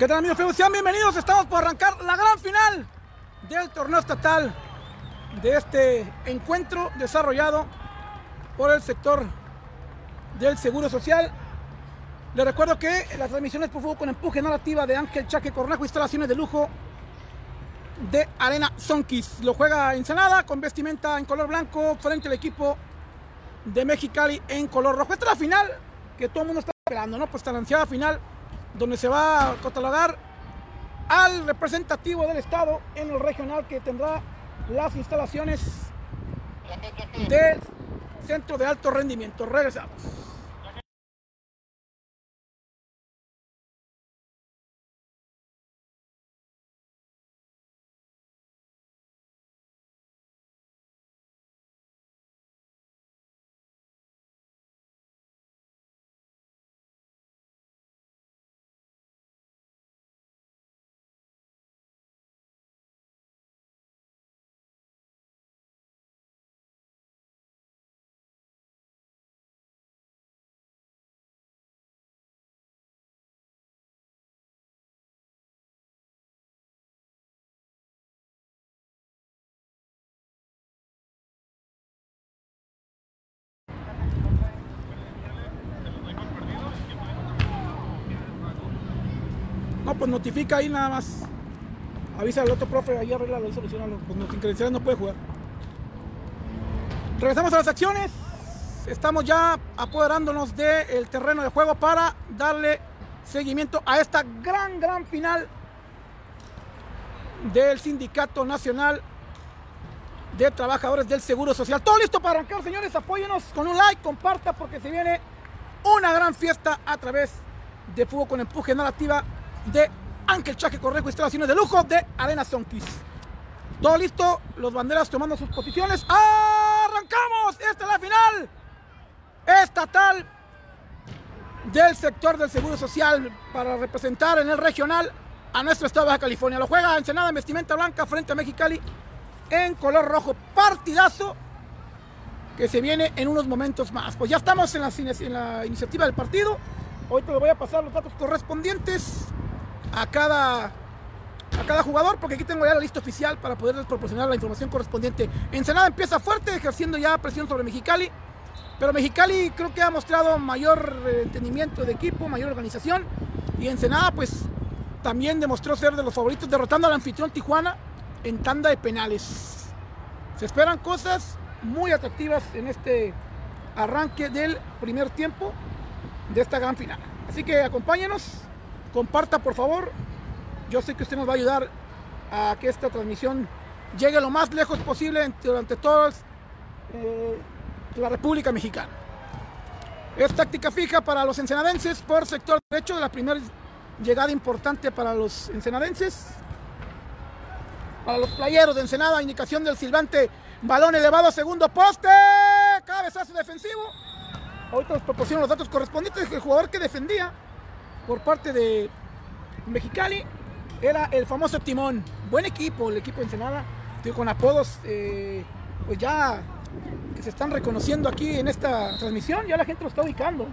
¿Qué tal amigos? Sean bienvenidos. Estamos por arrancar la gran final del torneo estatal de este encuentro desarrollado por el sector del Seguro Social. Les recuerdo que las transmisiones por fútbol con empuje narrativa de Ángel Chaque Cornejo, instalaciones de lujo de Arena Sonkis. Lo juega Ensenada con vestimenta en color blanco frente al equipo de Mexicali en color rojo. Esta es la final que todo el mundo está esperando, ¿no? Pues esta lanzada final donde se va a catalogar al representativo del estado en el regional que tendrá las instalaciones del centro de alto rendimiento. Regresamos. Pues notifica ahí nada más. Avisa al otro profe, ahí arregla y solucionalo. Pues sin credenciales no puede jugar. Regresamos a las acciones. Estamos ya apoderándonos del terreno de juego para darle seguimiento a esta gran, gran final del Sindicato Nacional de Trabajadores del Seguro Social. Todo listo para arrancar, señores. Apóyenos con un like, comparta porque se viene una gran fiesta a través de Fútbol con Empuje Narrativa de Ángel Chaque Correjo, instalaciones de lujo de Arena Sonkis. Todo listo, los banderas tomando sus posiciones. ¡Arrancamos! Esta es la final estatal del sector del Seguro Social para representar en el regional a nuestro estado de California. Lo juega Ensenada en vestimenta blanca frente a Mexicali en color rojo. Partidazo que se viene en unos momentos más. Pues ya estamos en la, en la iniciativa del partido. Hoy te voy a pasar los datos correspondientes a cada, a cada jugador, porque aquí tengo ya la lista oficial para poderles proporcionar la información correspondiente. Ensenada empieza fuerte, ejerciendo ya presión sobre Mexicali, pero Mexicali creo que ha mostrado mayor eh, entendimiento de equipo, mayor organización, y Ensenada pues también demostró ser de los favoritos, derrotando al anfitrión Tijuana en tanda de penales. Se esperan cosas muy atractivas en este arranque del primer tiempo de esta gran final. Así que acompáñenos comparta por favor. Yo sé que usted nos va a ayudar a que esta transmisión llegue lo más lejos posible durante toda eh, la República Mexicana. Es táctica fija para los ensenadenses por sector derecho de la primera llegada importante para los ensenadenses. Para los playeros de Ensenada, indicación del silbante, balón elevado a segundo poste, cabezazo defensivo. Ahorita nos proporciono los datos correspondientes del jugador que defendía por parte de Mexicali era el famoso Timón. Buen equipo, el equipo de Ensenada, con apodos eh, pues ya que se están reconociendo aquí en esta transmisión, ya la gente lo está ubicando.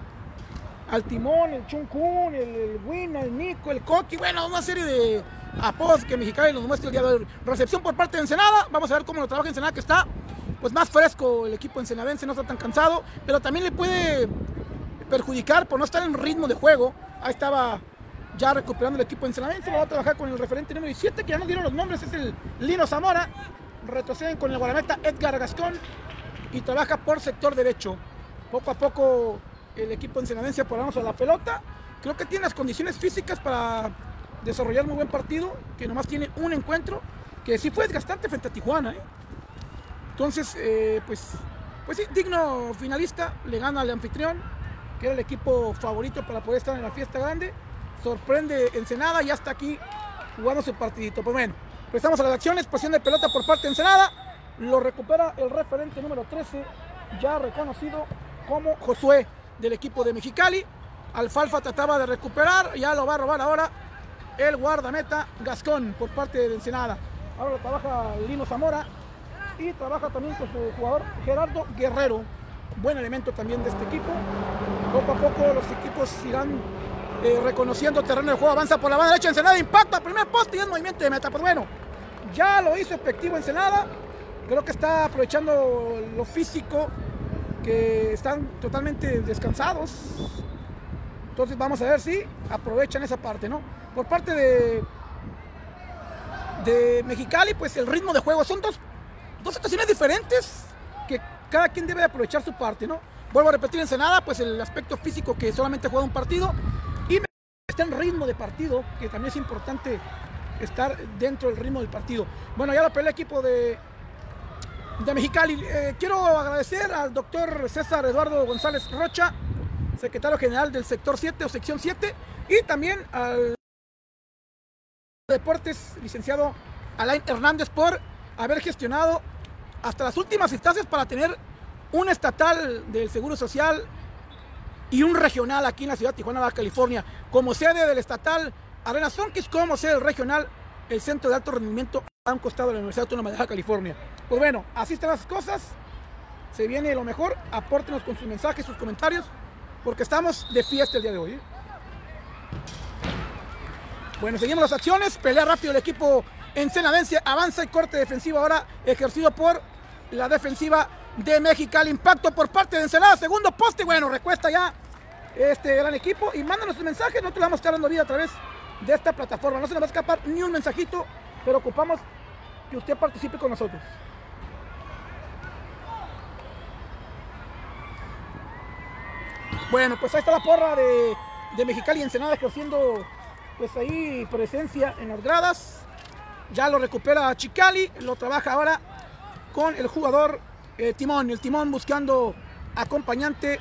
Al Timón, el Chuncún, el, el Win, el Nico, el Coqui, bueno, una serie de apodos que Mexicali nos muestra el día de hoy. Recepción por parte de Ensenada, vamos a ver cómo lo trabaja Ensenada, que está pues más fresco el equipo ensenadense, no está tan cansado, pero también le puede perjudicar por no estar en ritmo de juego Ahí estaba ya recuperando el equipo ensenadense. Va a trabajar con el referente número 7, que ya nos dieron los nombres, es el Lino Zamora. Retroceden con el guardameta Edgar Gascón y trabaja por sector derecho. Poco a poco el equipo ensenadense apoyamos a la pelota. Creo que tiene las condiciones físicas para desarrollar muy buen partido, que nomás tiene un encuentro, que sí fue desgastante frente a Tijuana. ¿eh? Entonces, eh, pues, pues sí, digno finalista, le gana al anfitrión, que era el equipo favorito para poder estar en la fiesta grande. Sorprende Ensenada y hasta aquí jugando su partidito. Pues bueno, empezamos a las acciones, posición de pelota por parte de Ensenada. Lo recupera el referente número 13, ya reconocido como Josué del equipo de Mexicali. Alfalfa trataba de recuperar, ya lo va a robar ahora el guardameta Gascón por parte de Ensenada. Ahora lo trabaja Lino Zamora y trabaja también con su jugador Gerardo Guerrero buen elemento también de este equipo. Poco a poco los equipos irán eh, reconociendo terreno de juego, avanza por la banda derecha, Ensenada impacta, primer poste y es movimiento de meta. Pues bueno, ya lo hizo efectivo Ensenada, creo que está aprovechando lo físico, que están totalmente descansados. Entonces vamos a ver si aprovechan esa parte, ¿no? Por parte de, de Mexicali, pues el ritmo de juego son dos, dos situaciones diferentes cada quien debe aprovechar su parte, ¿no? Vuelvo a repetir Ensenada, pues el aspecto físico que solamente juega un partido y está en ritmo de partido, que también es importante estar dentro del ritmo del partido. Bueno, ya lo pelea el equipo de, de Mexicali. Eh, quiero agradecer al doctor César Eduardo González Rocha, secretario general del sector 7 o sección 7, y también al Deportes, licenciado Alain Hernández, por haber gestionado hasta las últimas instancias para tener un estatal del Seguro Social y un regional aquí en la ciudad de Tijuana, Baja California, como sede del estatal Arena Sonquis, como sede del regional, el Centro de Alto Rendimiento a un costado de la Universidad Autónoma de Baja California. Pues bueno, así están las cosas. Se viene lo mejor. Apórtenos con sus mensajes, sus comentarios, porque estamos de fiesta el día de hoy. ¿eh? Bueno, seguimos las acciones. Pelea rápido el equipo ensenadense. Avanza y corte defensivo ahora ejercido por la defensiva de México. El impacto por parte de Ensenada. Segundo poste. Bueno, recuesta ya este gran equipo. Y mándanos sus mensajes. Nosotros le vamos a estar vida a través de esta plataforma. No se nos va a escapar ni un mensajito, pero ocupamos que usted participe con nosotros. Bueno, pues ahí está la porra de, de Mexicali y Ensenada ejerciendo pues ahí presencia en las gradas. Ya lo recupera Chicali, lo trabaja ahora con el jugador eh, Timón. El Timón buscando acompañante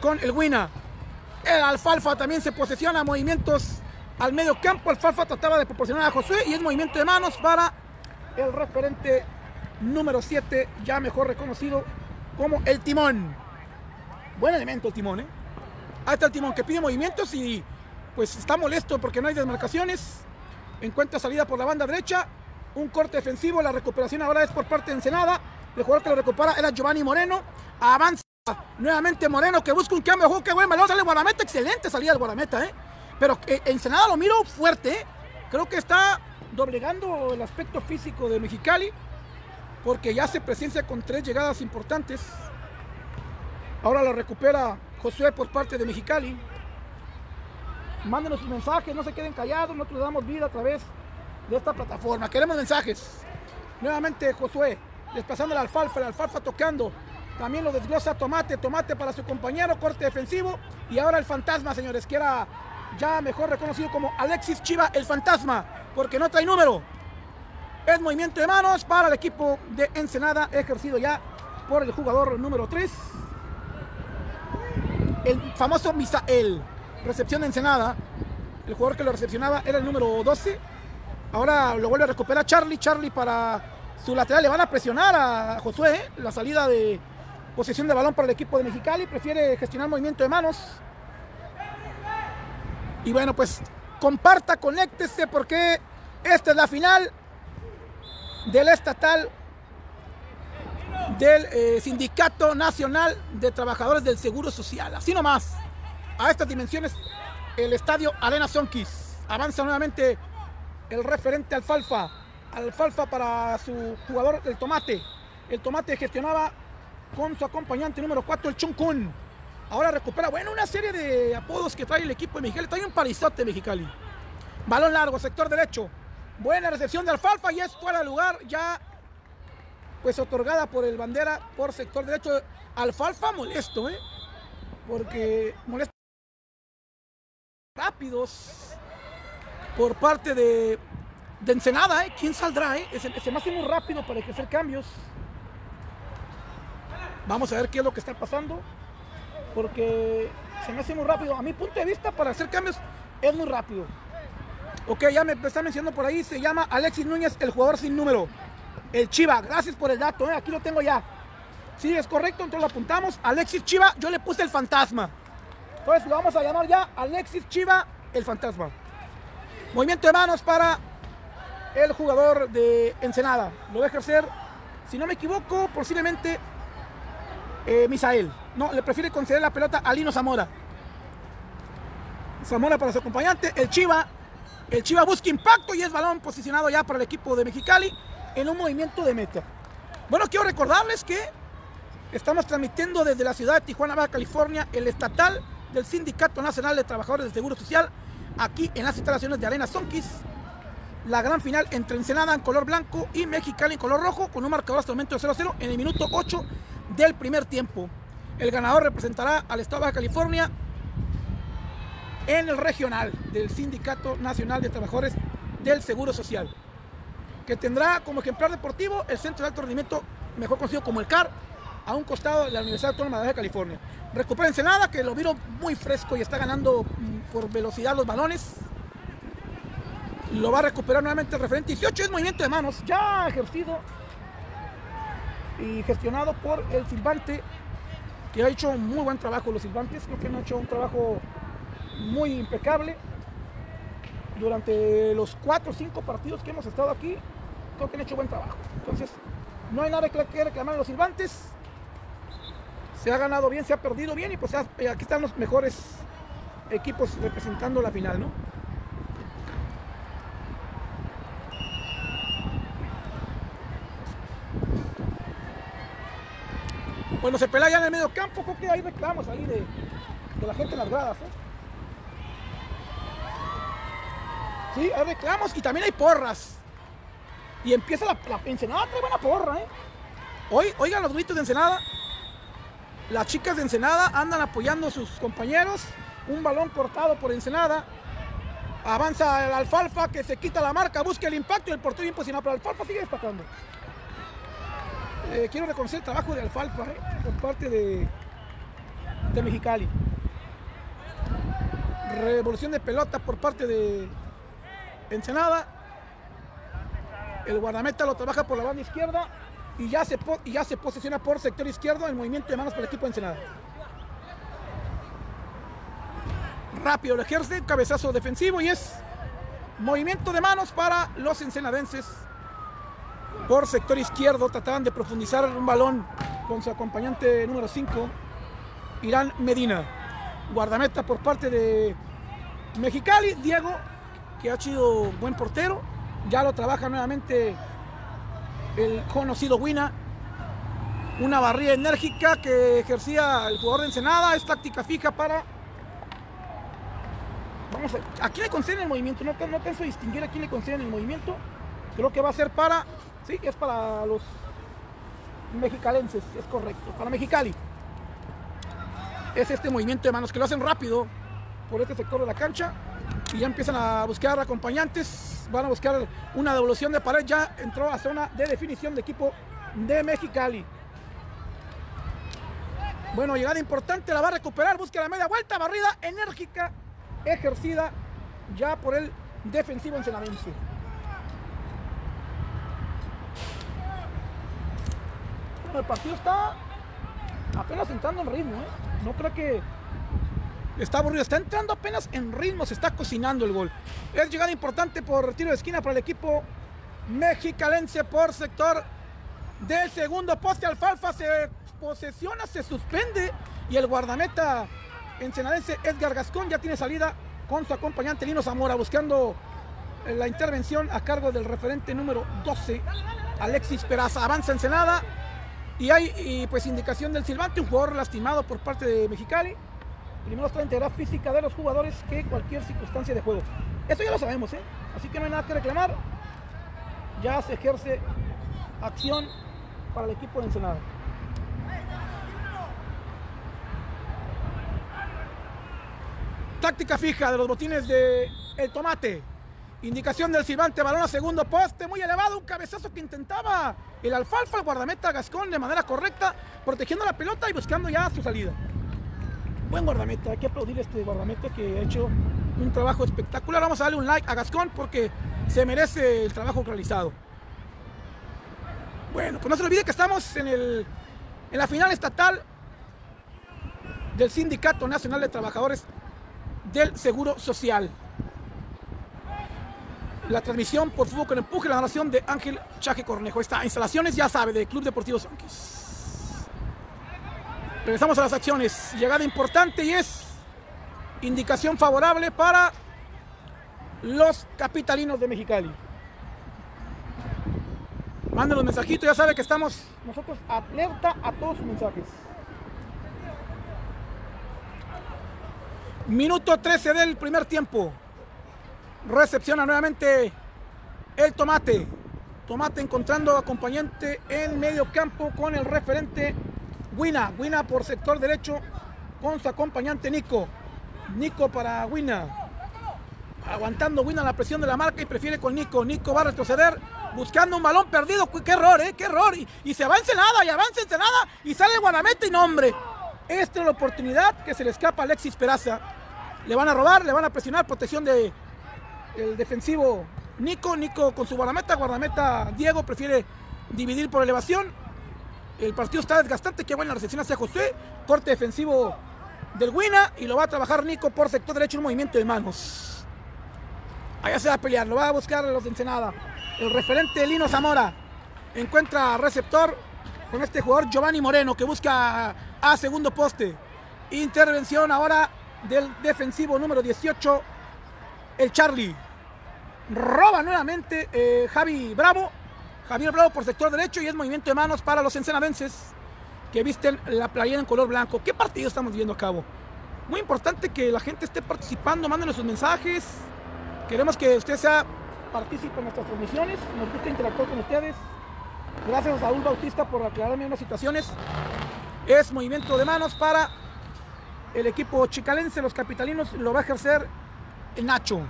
con el Wina. El Alfalfa también se posesiona movimientos al medio campo. Alfalfa trataba de proporcionar a José y es movimiento de manos para el referente número 7, ya mejor reconocido como el Timón. Buen elemento el Timón, ¿eh? Está el Timón que pide movimientos y pues está molesto porque no hay desmarcaciones. Encuentra salida por la banda derecha. Un corte defensivo. La recuperación ahora es por parte de Ensenada. El jugador que lo recupera era Giovanni Moreno. Avanza nuevamente Moreno que busca un cambio de juego. Qué buen balón sale Guarameta. Excelente salida del Guarameta, ¿eh? Pero eh, Ensenada lo miro fuerte. ¿eh? Creo que está doblegando el aspecto físico de Mexicali. Porque ya se presencia con tres llegadas importantes. Ahora lo recupera Josué por parte de Mexicali. Mándenos sus mensajes, no se queden callados, nosotros le damos vida a través de esta plataforma. Queremos mensajes. Nuevamente Josué, desplazando la alfalfa, la alfalfa tocando. También lo desglosa Tomate, Tomate para su compañero, corte defensivo. Y ahora el fantasma, señores, que era ya mejor reconocido como Alexis Chiva, el fantasma, porque no trae número. Es movimiento de manos para el equipo de Ensenada, ejercido ya por el jugador número 3. El famoso Misael recepción de Ensenada. El jugador que lo recepcionaba era el número 12. Ahora lo vuelve a recuperar Charlie. Charlie para su lateral. Le van a presionar a Josué. ¿eh? La salida de posesión de balón para el equipo de Mexicali. Prefiere gestionar movimiento de manos. Y bueno, pues comparta, conéctese porque esta es la final del estatal del eh, Sindicato Nacional de Trabajadores del Seguro Social. Así nomás a estas dimensiones el estadio Arena Sonquis. Avanza nuevamente el referente Alfalfa. Alfalfa para su jugador, el Tomate. El Tomate gestionaba con su acompañante número 4, el Chuncun. Ahora recupera, bueno, una serie de apodos que trae el equipo de Mexicali. Trae un parizote Mexicali. Balón largo, sector derecho. Buena recepción de Alfalfa y es fuera de lugar. Ya pues otorgada por el bandera por sector derecho. Alfalfa molesto, ¿eh? Porque molesto rápidos por parte de, de Ensenada. ¿eh? ¿Quién saldrá? Eh? Se, se me hace muy rápido para hacer cambios. Vamos a ver qué es lo que está pasando. Porque se me hace muy rápido. A mi punto de vista, para hacer cambios es muy rápido. Ok, ya me está mencionando por ahí. Se llama Alexis Núñez, el jugador sin número. El Chiva. Gracias por el dato. ¿eh? Aquí lo tengo ya. Sí, es correcto. Entonces lo apuntamos. Alexis Chiva, yo le puse el fantasma. Entonces lo vamos a llamar ya Alexis Chiva, el fantasma. Movimiento de manos para el jugador de Ensenada. Lo va a ejercer, si no me equivoco, posiblemente eh, Misael. No, le prefiere conceder la pelota a Lino Zamora. Zamora para su acompañante. El Chiva. El Chiva busca impacto y es balón posicionado ya para el equipo de Mexicali en un movimiento de meta. Bueno, quiero recordarles que estamos transmitiendo desde la ciudad de Tijuana, Baja California, el estatal del Sindicato Nacional de Trabajadores del Seguro Social, aquí en las instalaciones de Arena Sonquis. La gran final entre Ensenada en color blanco y Mexicali en color rojo, con un marcador hasta el momento de 0-0 en el minuto 8 del primer tiempo. El ganador representará al Estado de Baja California en el regional del Sindicato Nacional de Trabajadores del Seguro Social, que tendrá como ejemplar deportivo el Centro de Alto Rendimiento, mejor conocido como el CAR, a un costado de la Universidad Autónoma de California. Recupera Ensenada, que lo vieron muy fresco y está ganando mm, por velocidad los balones. Lo va a recuperar nuevamente el referente 18, es movimiento de manos, ya ejercido y gestionado por el silbante, que ha hecho muy buen trabajo los silbantes, creo que han hecho un trabajo muy impecable. Durante los cuatro o cinco partidos que hemos estado aquí, creo que han hecho buen trabajo. Entonces, no hay nada que reclamar a los silbantes. Se ha ganado bien, se ha perdido bien y pues aquí están los mejores equipos representando la final, ¿no? Bueno, se pelea ya en el medio campo, creo que hay reclamos ahí de, de la gente en las gradas. ¿eh? Sí, hay reclamos y también hay porras. Y empieza la, Ensenada, trae buena porra, ¿eh? Hoy, oigan los gritos de Ensenada. Las chicas de Ensenada andan apoyando a sus compañeros. Un balón cortado por Ensenada. Avanza el Alfalfa que se quita la marca, busca el impacto y el portero imposible, pero Alfalfa sigue destacando. Eh, quiero reconocer el trabajo de Alfalfa ¿eh? por parte de, de Mexicali. Revolución de pelota por parte de Ensenada. El guardameta lo trabaja por la banda izquierda y ya se, y ya se posiciona por sector izquierdo el movimiento de manos para el equipo de Ensenada. Rápido el ejerce, cabezazo defensivo y es movimiento de manos para los ensenadenses. Por sector izquierdo trataban de profundizar un balón con su acompañante número 5, Irán Medina. Guardameta por parte de Mexicali, Diego que ha sido buen portero. Ya lo trabaja nuevamente el conocido Wina. Una barrida enérgica que ejercía el jugador de Ensenada. Es táctica fija para. Vamos a. Aquí le conceden el movimiento. No, no pienso distinguir a quién le conceden el movimiento. Creo que va a ser para. Sí, es para los mexicalenses. Es correcto. Para Mexicali. Es este movimiento de manos que lo hacen rápido por este sector de la cancha y ya empiezan a buscar acompañantes. Van a buscar una devolución de pared. Ya entró a zona de definición de equipo de Mexicali. Bueno, llegada importante, la va a recuperar, busca la media vuelta, barrida enérgica, ejercida ya por el defensivo ensenadense. Bueno, el partido está apenas entrando en ritmo, ¿eh? No creo que Está aburrido, está entrando apenas en ritmo, se está cocinando el gol. Es llegada importante por tiro de esquina para el equipo mexicalense por sector del segundo poste. Alfalfa se posesiona, se suspende y el guardameta ensenadense Edgar Gascón ya tiene salida con su acompañante Lino Zamora buscando la intervención a cargo del referente número 12, Alexis Peraza. Avanza Ensenada y hay pues indicación del silbante, un jugador lastimado por parte de Mexicali. Primero está la integridad física de los jugadores que cualquier circunstancia de juego. Eso ya lo sabemos, ¿eh? Así que no hay nada que reclamar. Ya se ejerce acción para el equipo de Ensenada. Táctica fija de los botines de El Tomate. Indicación del silbante, balón a segundo poste, muy elevado, un cabezazo que intentaba el alfalfa, el guardameta Gascón de manera correcta, protegiendo la pelota y buscando ya su salida buen guardameta, hay que aplaudir a este guardameta que ha hecho un trabajo espectacular. Vamos a darle un like a Gascón porque se merece el trabajo realizado. Bueno, pues no se olvide que estamos en, el, en la final estatal del Sindicato Nacional de Trabajadores del Seguro Social. La transmisión por fútbol con empuje, la narración de Ángel Chaje Cornejo. Esta instalaciones, ya sabe, de Club Deportivo Sanquis. Regresamos a las acciones. Llegada importante y es Indicación favorable para los capitalinos de Mexicali. Manden los mensajitos, ya sabe que estamos nosotros alerta a todos sus mensajes. Minuto 13 del primer tiempo. Recepciona nuevamente el tomate. Tomate encontrando acompañante en medio campo con el referente Wina. Wina por sector derecho con su acompañante Nico. Nico para Wina. Aguantando Wina la presión de la marca y prefiere con Nico. Nico va a retroceder buscando un balón perdido. ¡Qué error, eh! ¡Qué error! Y, se va Ensenada y avanza Ensenada y sale Guanamete y nombre. Esta es la oportunidad que se le escapa a Alexis Peraza. Le van a robar, le van a presionar. Protección de defensivo Nico. Nico con su guardameta. Guardameta Diego prefiere dividir por elevación. El partido está desgastante. Qué buena recepción hacia José. Corte defensivo del Wina. Y lo va a trabajar Nico por sector derecho. Un movimiento de manos. Allá se va a pelear. Lo va a buscar los de Ensenada. El referente Lino Zamora. Encuentra receptor con este jugador Giovanni Moreno que busca a segundo poste. Intervención ahora del defensivo número 18, el Charlie. Roba nuevamente eh, Javi Bravo. Javier Bravo por sector derecho y es movimiento de manos para los ensenadenses que visten la playera en color blanco. ¿Qué partido estamos viendo a cabo? Muy importante que la gente esté participando, mándenos sus mensajes. Queremos que usted sea partícipe en nuestras transmisiones. Nos gusta interactuar con ustedes. Gracias a Saúl Bautista por aclararme unas situaciones. Es movimiento de manos para el equipo chicalense. Los capitalinos lo va a ejercer el Nacho.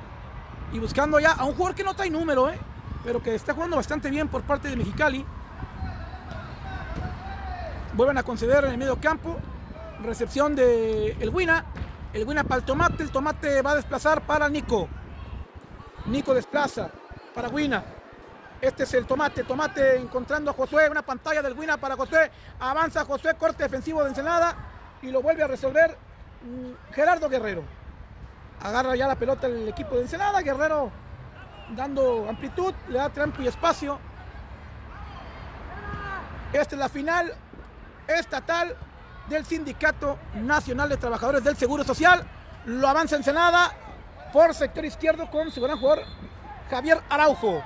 Y buscando ya a un jugador que no trae número, ¿eh? Pero que está jugando bastante bien por parte de Mexicali. Vuelven a conceder en el medio campo. Recepción de el Wina. El Wina para el tomate. El tomate va a desplazar para Nico. Nico desplaza para Wina. Este es el tomate. Tomate encontrando a Josué. Una pantalla del Wina para Josué. Avanza Josué. Corte defensivo de Ensenada. Y lo vuelve a resolver mm, Gerardo Guerrero. Agarra ya la pelota el equipo de Ensenada. Guerrero dando amplitud. Le da trampo y espacio. Esta es la final estatal del Sindicato Nacional de Trabajadores del Seguro Social. Lo avanza Ensenada por sector izquierdo con su gran jugador Javier Araujo.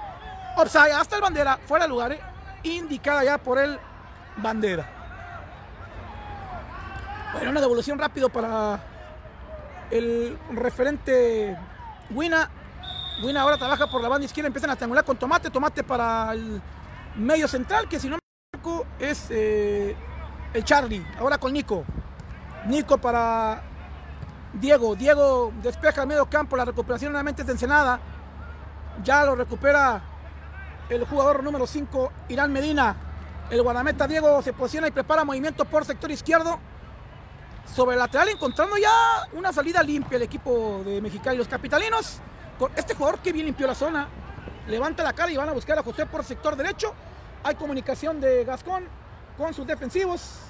Offside hasta el bandera, fuera de lugar, eh, indicada ya por el bandera. Bueno, una devolución rápido para el referente Wina. Wina ahora trabaja por la banda izquierda, empiezan a triangular con Tomate. Tomate para el medio central, que si no me equivoco es eh, el Charlie. Ahora con Nico. Nico para Diego, Diego despeja el medio campo, la recuperación nuevamente es de Ensenada. Ya lo recupera el jugador número 5, Irán Medina. El guardameta Diego se posiciona y prepara movimiento por sector izquierdo. Sobre el lateral encontrando ya una salida limpia el equipo de Mexicali. Los capitalinos, este jugador que bien limpió la zona, levanta la cara y van a buscar a José por sector derecho. Hay comunicación de Gascón con sus defensivos.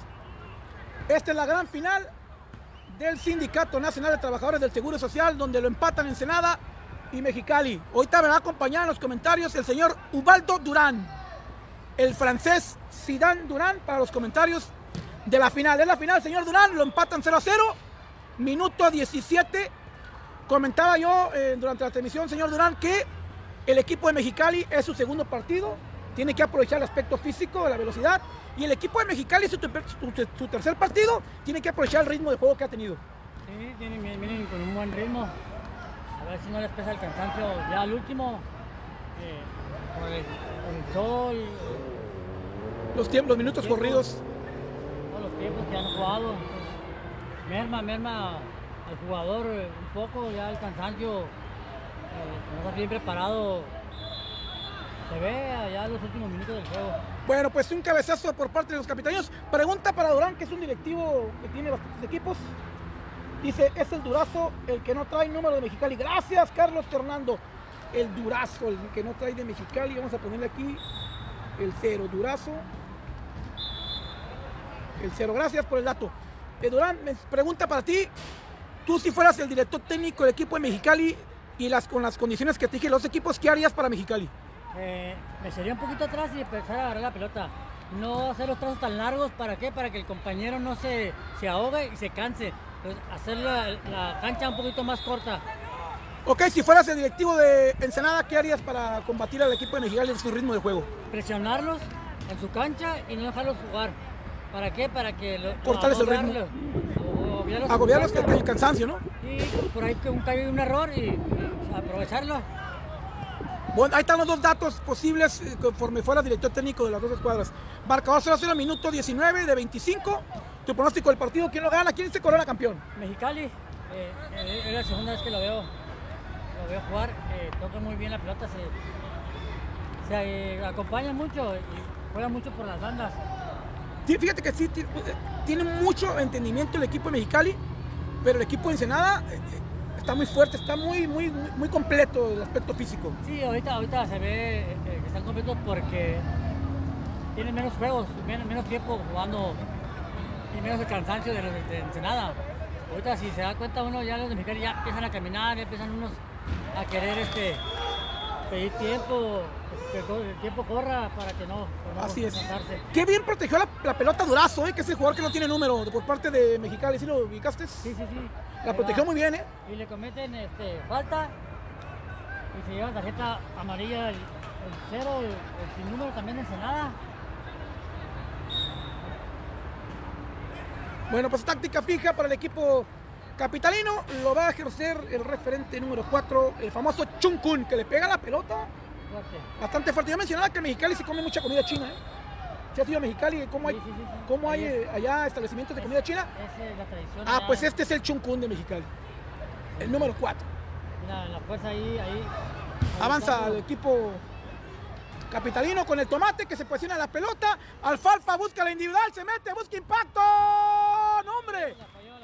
Esta es la gran final del Sindicato Nacional de Trabajadores del Seguro Social, donde lo empatan en Senada y Mexicali. Ahorita me va a acompañar en los comentarios el señor Ubaldo Durán, el francés Zidane Durán, para los comentarios de la final. Es la final, señor Durán, lo empatan 0 a 0, minuto 17. Comentaba yo eh, durante la transmisión, señor Durán, que el equipo de Mexicali es su segundo partido, tiene que aprovechar el aspecto físico de la velocidad y el equipo de Mexicali, su, su, tercer partido, tiene que aprovechar el ritmo de juego que ha tenido. Sí, vienen, vienen con un buen ritmo. A ver si no les pesa el cansancio ya al último. Eh, con, el, sol. Los, tiempos, los minutos corridos. Todos los tiempos que han jugado. merma, merma al jugador eh, un poco, ya el cansancio. Eh, no está bien preparado se ve allá los últimos minutos del juego. Bueno, pues un cabezazo por parte de los capitaneos. Pregunta para Durán, que es un directivo que tiene bastantes equipos. Dice, es el Durazo el que no trae número de Mexicali. Gracias, Carlos Fernando. El Durazo, el que no trae de Mexicali. Vamos a ponerle aquí el cero. Durazo. El cero. Gracias por el dato. Eh, Durán, pregunta para ti. Tú si fueras el director técnico del equipo de Mexicali y las, con las condiciones que te dije los equipos, ¿qué harías para Mexicali? Eh, me sería un poquito atrás y empezar a agarrar la pelota. No hacer los trazos tan largos, ¿para qué? Para que el compañero no se, se ahogue y se canse. pues, hacer la, la cancha un poquito más corta. Ok, si fueras el directivo de Ensenada, ¿qué harías para combatir al equipo de Mexicali en su ritmo de juego? Presionarlos en su cancha y no dejarlos jugar. ¿Para qué? Para que lo, Cortarles el ritmo. Agobiarlos- agobiarlos que el cansancio, ¿no? Y por ahí que un, que hay un error y, y aprovecharlo. Bueno, ahí están los dos datos posibles eh, conforme fuera director técnico de las dos escuadras. Marcador 0-0, minuto 19 de 25. Tu pronóstico del partido, ¿quién lo gana? ¿Quién se corona campeón? Mexicali, eh, eh, es la segunda vez que lo veo, lo veo jugar, eh, toca muy bien la pelota, se, se, acompaña mucho y juega mucho por las bandas. Fíjate que sí, eh, tiene mucho entendimiento el equipo de Mexicali, pero el equipo de Ensenada eh, eh, está muy fuerte, está muy, muy, muy completo el aspecto físico. Sí, ahorita, ahorita se ve que están completos porque tienen menos juegos, menos, tiempo jugando y menos el cansancio de los de, Ensenada. Ahorita si se da cuenta uno, ya los de Mexicali ya empiezan a caminar, ya empiezan unos a querer este, pedir tiempo, que todo el tiempo corra para que no, para no Así es. cansarse. Qué bien protegió la, la pelota Durazo, eh, que es el jugador que no tiene número por parte de Mexicali. ¿Sí lo ubicaste? Sí, sí, sí. La protegió muy bien, ¿eh? Y le cometen este, falta y se llevan tarjeta amarilla el, el cero, el, el sin número también de Ensenada. Bueno, pues táctica fija para el equipo capitalino. Lo va a ejercer el referente número 4, el famoso Chunkun, que le pega la pelota bastante fuerte. Yo mencionaba que en Mexicali se come mucha comida china, ¿eh? Si has ido a Mexicali, ¿cómo hay, Sí, sí, sí, sí. cómo hay eh, allá establecimientos de comida china? Esa es la tradición. Ah, pues este es el Chunkun de Mexicali. El número 4. Mira, la fuerza ahí, ahí. Avanza el equipo capitalino con el tomate que se posiciona la pelota. Alfalfa busca la individual, se mete, busca impacto. ¡No, hombre!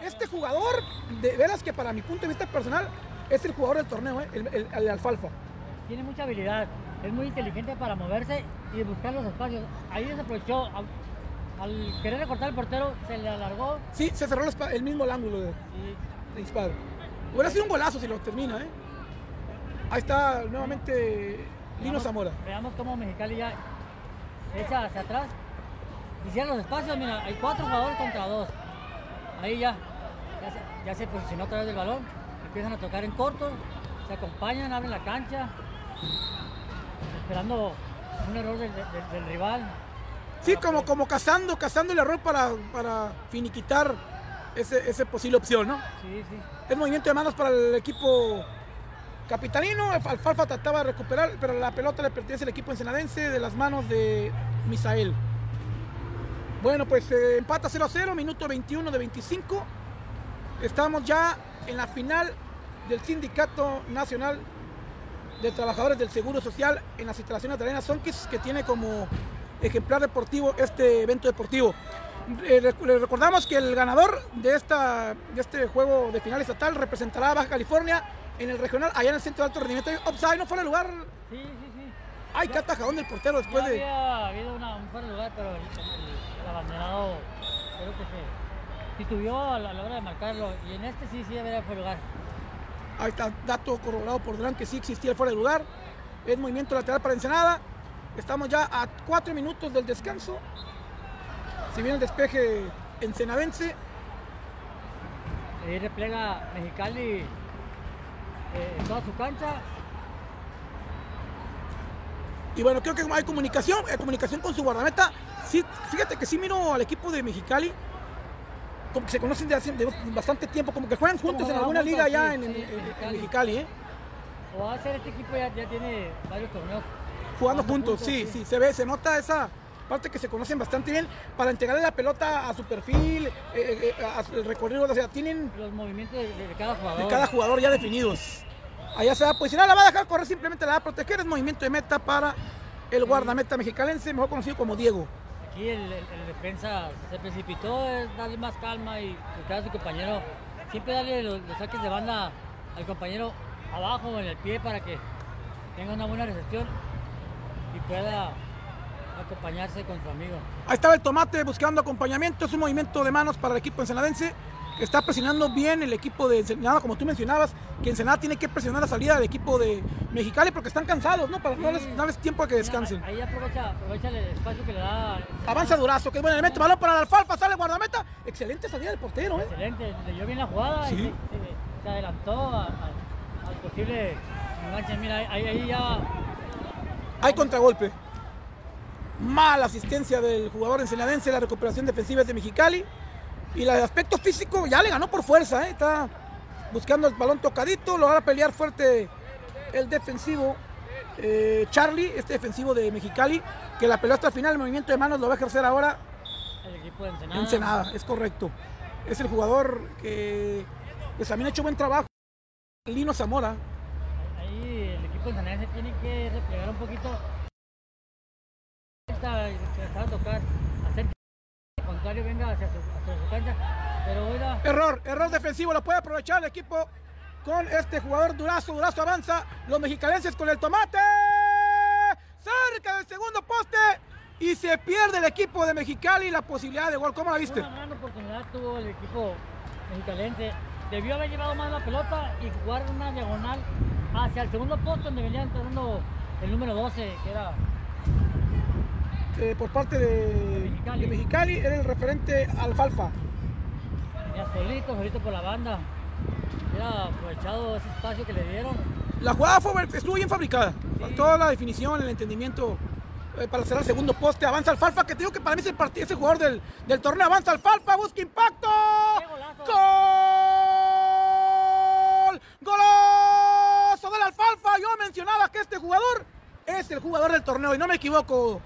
Este jugador, de veras que para mi punto de vista personal, es el jugador del torneo, ¿eh? el, el- el Alfalfa. Tiene mucha habilidad, es muy inteligente para moverse y buscar los espacios. Ahí desaprovechó. Al, al querer recortar el portero, se le alargó Sí, se cerró el, mismo el ángulo de, y de disparo. Hubiera sido un golazo si lo termina, ¿eh? Ahí está nuevamente Lino Veamos- Zamora. Veamos cómo Mexicali ya echa hacia atrás. Y cierra los espacios, mira, hay cuatro jugadores contra dos. Ahí ya, ya se, posicionó otra vez el balón. Empiezan a tocar en corto, se acompañan, abren la cancha, esperando un error del, del- del rival. Sí, como, como cazando, cazando el error para, para finiquitar ese, ese posible opción, ¿no? Sí, sí. El movimiento de manos para el equipo capitalino. Alfalfa trataba de recuperar, pero la pelota le pertenece al equipo ensenadense de las manos de Misael. Bueno, pues eh, empata 0 a 0, minuto 21 de 25. Estamos ya en la final del Sindicato Nacional de Trabajadores del Seguro Social en las instalaciones de Arena Sonquis, que tiene como ejemplar deportivo este evento deportivo. Eh, les recordamos que el ganador de, esta, de este juego de final estatal representará a Baja California en el regional, allá en el centro de alto rendimiento. Offside, no fuera de lugar. Sí, sí, sí. Ay, qué atajadón del portero después ya de. había habido una, un fuera de lugar, pero el, el- el abanderado creo que se titubeó a la, a la hora de marcarlo. Y en este sí, sí había fuera de lugar. Ahí está, dato corroborado por delante que sí existía el fuera de lugar. Es movimiento lateral para Ensenada. Estamos ya a cuatro minutos del descanso. Si viene el despeje ensenadense, Ahí replega Mexicali eh, en toda su cancha. Y bueno, creo que hay comunicación, eh, comunicación con su guardameta. Sí, fíjate que sí miro al equipo de Mexicali, como que se conocen de hace de bastante tiempo, como que juegan juntos en alguna liga allá sí, en, en- sí, en- en en Mexicali. ¿eh? O va a ser este equipo ya, ya tiene varios torneos. jugando Jugando juntos, juntos, sí, sí. sí, se ve, se nota esa parte que se conocen bastante bien para entregarle la pelota a su perfil, eh, eh, eh, a su- el recorrido, o sea, tienen Los movimientos de, de- de cada jugador. de cada jugador ya definidos. Allá se va a posicionar, la va a dejar correr, simplemente la va a proteger, es movimiento de meta para el guardameta mexicalense, mejor conocido como Diego. Aquí el, defensa se precipitó, es darle más calma y buscar a su compañero. Siempre darle los, los saques de banda al compañero abajo en el pie para que tenga una buena recepción y pueda acompañarse con su amigo. Ahí estaba el tomate buscando acompañamiento, es un movimiento de manos para el equipo ensenadense. Está presionando bien el equipo de Ensenada, como tú mencionabas, que Ensenada tiene que presionar la salida del equipo de Mexicali porque están cansados, ¿no? Para sí. darles, darles, tiempo a que descansen. Ahí, aprovecha, aprovecha, el espacio que le da. Avanza Durazo, que es buen elemento, balón para la alfalfa, sale guardameta. Excelente salida del portero, ¿eh? Excelente, leyó bien la jugada Sí. y se, se- se adelantó al posible enganche. Mira, ahí, ahí ya Hay contragolpe. Mala asistencia del jugador ensenadense, la recuperación defensiva es de Mexicali. Y el aspecto físico ya le ganó por fuerza, ¿eh? está buscando el balón tocadito, lo va a pelear fuerte el defensivo eh, Charlie, este defensivo de Mexicali, que la pelota al final, el movimiento de manos lo va a ejercer ahora el equipo de Ensenada. Ensenada, es correcto. Es el jugador que pues, también ha hecho buen trabajo. Lino Zamora. Ahí el equipo de Ensenada se tiene que replegar un poquito. Esta- Empezar a tocar, que el contrario venga hacia su, hacia su cancha. Pero mira, Error, error defensivo, lo puede aprovechar el equipo con este jugador Durazo. Durazo avanza, los mexicalenses con el tomate. Cerca del segundo poste y se pierde el equipo de Mexicali la posibilidad de gol. ¿Cómo la viste? una gran oportunidad tuvo el equipo mexicalense. Debió haber llevado más la pelota y jugar una diagonal hacia el segundo poste donde venía entrando el número 12, que era Eh, por parte de Mexicali. de Mexicali era el referente Alfalfa. venía solito, solito por la banda. Era aprovechado ese espacio que le dieron. La jugada fue, estuvo bien fabricada. Faltó la definición, el entendimiento eh, para cerrar el segundo poste. Avanza Alfalfa, que te digo que para mí es el, part- es el jugador del, del torneo. Avanza Alfalfa, busca impacto. ¡Gol! ¡Golazo del Alfalfa! Yo mencionaba que este jugador es el jugador del torneo y no me equivoco,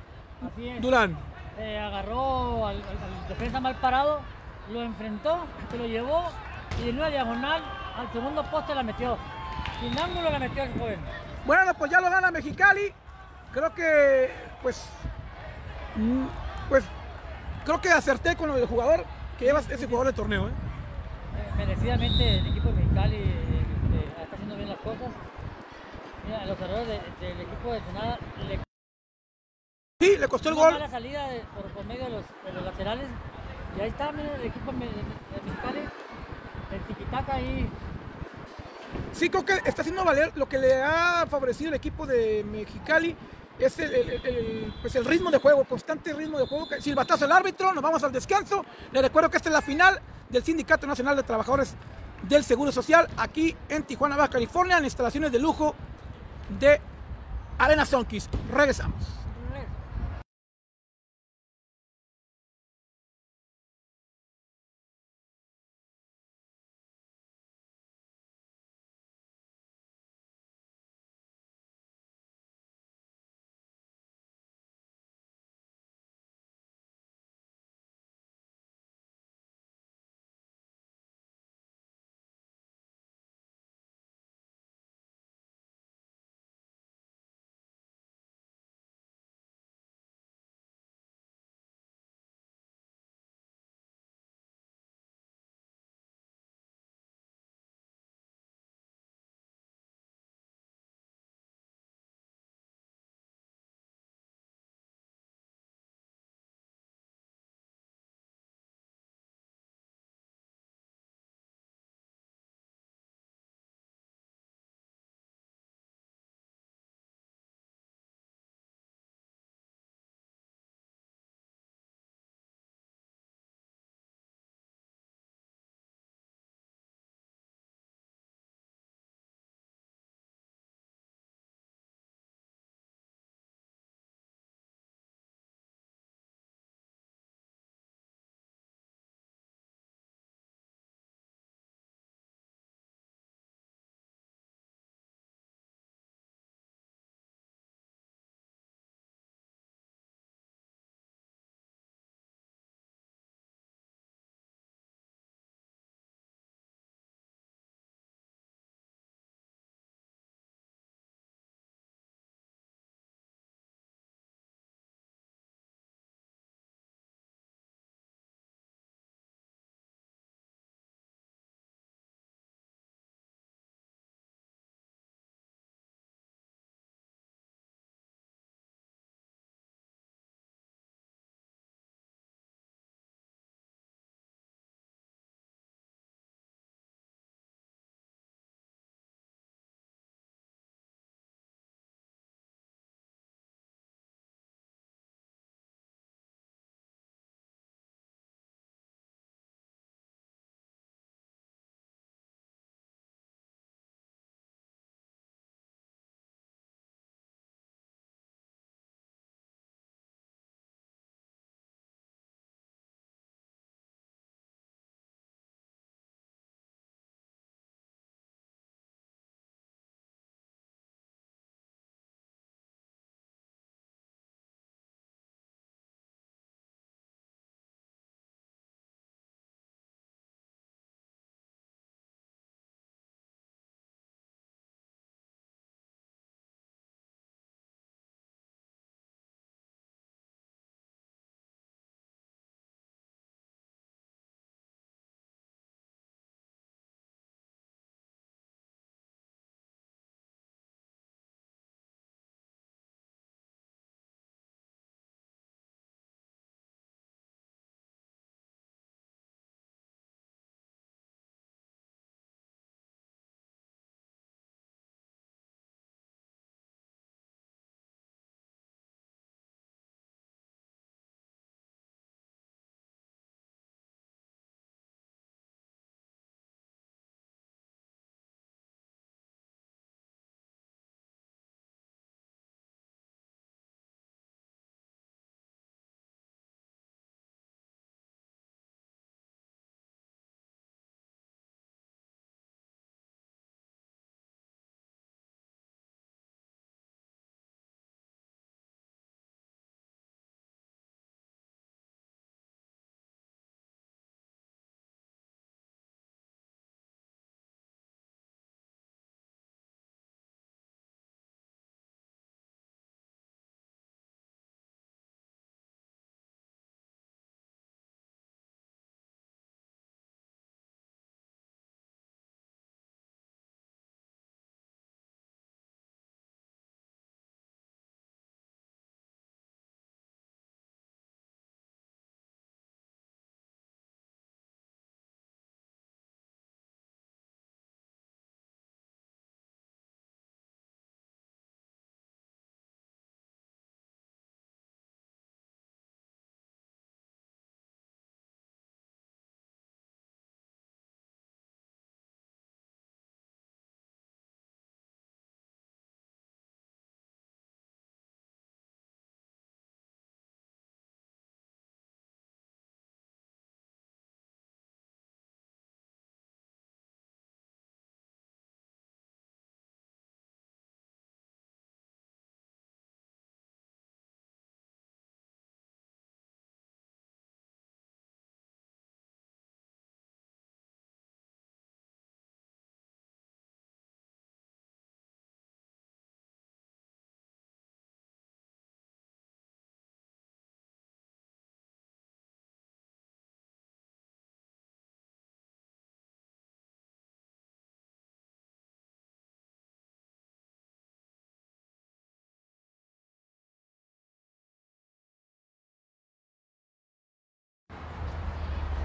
Así es. Durán. Eh, agarró al, al- al defensa mal parado, lo enfrentó, se lo llevó y en una diagonal al segundo poste la metió. Sin ángulo la metió el joven. Bueno, pues ya lo gana Mexicali. Creo que, pues, mm, pues, creo que acerté con lo del jugador que lleva ese jugador del torneo. ¿eh? Eh, merecidamente el equipo de Mexicali eh, está haciendo bien las cosas. Mira, los errores de- del equipo de Ensenada le le costó el gol. mala salida de- por, por medio de los, de los laterales. Y ahí está, mira, el equipo de, Mexicali. El tiquitaca ahí. Sí, creo que está haciendo valer lo que le ha favorecido el equipo de Mexicali. Es el, el- el- el, pues el ritmo de juego, constante ritmo de juego. Silbatazo el árbitro, nos vamos al descanso. Le recuerdo que esta es la final del Sindicato Nacional de Trabajadores del Seguro Social aquí en Tijuana, Baja California, en instalaciones de lujo de Arena Sonkis. Regresamos.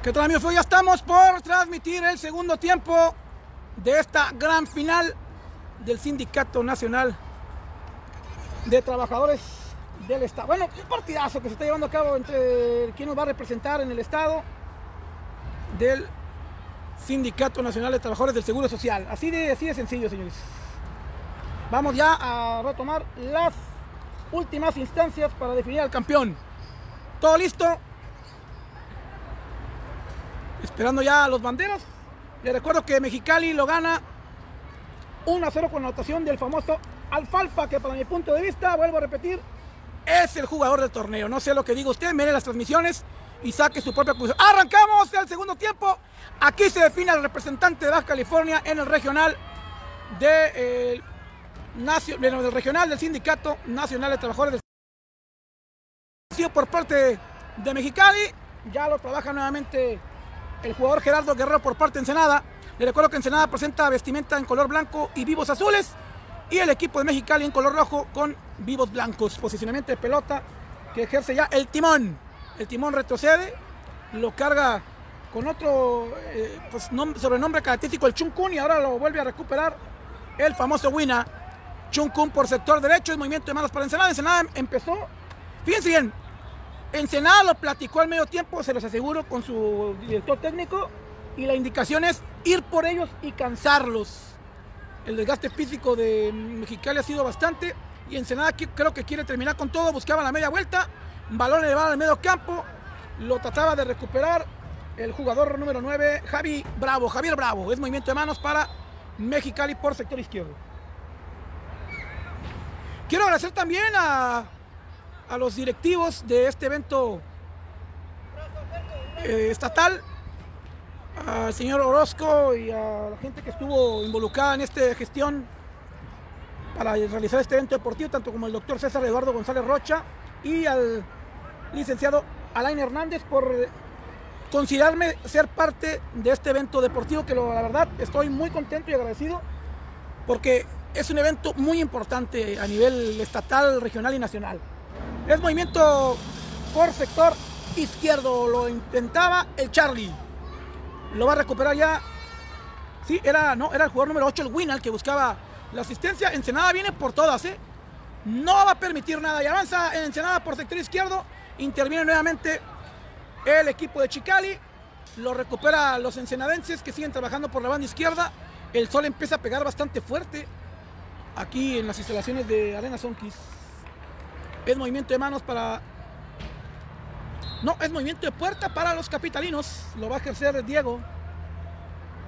¿Qué tal amigos? Hoy ya estamos por transmitir el segundo tiempo de esta gran final del Sindicato Nacional de Trabajadores del Estado. Bueno, un partidazo que se está llevando a cabo entre quien nos va a representar en el Estado del Sindicato Nacional de Trabajadores del Seguro Social. Así de, así de sencillo, señores. Vamos ya a retomar las últimas instancias para definir al campeón. ¿Todo listo? Esperando ya a los banderas. Les recuerdo que Mexicali lo gana 1 a 0 con anotación del famoso Alfalfa, que para mi punto de vista, vuelvo a repetir, es el jugador del torneo. No sé lo que diga usted, mire las transmisiones y saque su propia conclusión. Arrancamos el segundo tiempo. Aquí se define al representante de Baja California en el regional de, eh, del regional del Sindicato Nacional de Trabajadores del por parte de Mexicali. Ya lo trabaja nuevamente el jugador Gerardo Guerrero por parte de Ensenada. Le recuerdo que Ensenada presenta vestimenta en color blanco y vivos azules. Y el equipo de Mexicali en color rojo con vivos blancos. Posicionamiento de pelota que ejerce ya el timón. El timón retrocede, lo carga con otro eh, pues, sobrenombre característico, el Chunkun, y ahora lo vuelve a recuperar el famoso Wina. Chunkun por sector derecho, el movimiento de manos para Ensenada. Ensenada empezó, fíjense bien, Ensenada lo platicó al medio tiempo, se los aseguro, con su director técnico. Y la indicación es ir por ellos y cansarlos. El desgaste físico de Mexicali ha sido bastante. Y Ensenada creo que quiere terminar con todo. Buscaba la media vuelta. Balón elevado al medio campo. Lo trataba de recuperar el jugador número 9, Javi Bravo. Javier Bravo. Es movimiento de manos para Mexicali por sector izquierdo. Quiero agradecer también a a los directivos de este evento eh, estatal, al señor Orozco y a la gente que estuvo involucrada en esta gestión para realizar este evento deportivo, tanto como el doctor César Eduardo González Rocha y al licenciado Alain Hernández por considerarme ser parte de este evento deportivo que la verdad estoy muy contento y agradecido porque es un evento muy importante a nivel estatal, regional y nacional. Es movimiento por sector izquierdo. Lo intentaba el Charlie. Lo va a recuperar ya. Sí, era, no, era el jugador número 8, el Winal, que buscaba la asistencia. Ensenada viene por todas, ¿eh? No va a permitir nada. Y avanza Ensenada por sector izquierdo. Interviene nuevamente el equipo de Chicali. Lo recupera los ensenadenses que siguen trabajando por la banda izquierda. El sol empieza a pegar bastante fuerte aquí en las instalaciones de Arena Sonquis. Es movimiento de manos para... No, es movimiento de puerta para los capitalinos. Lo va a ejercer Diego,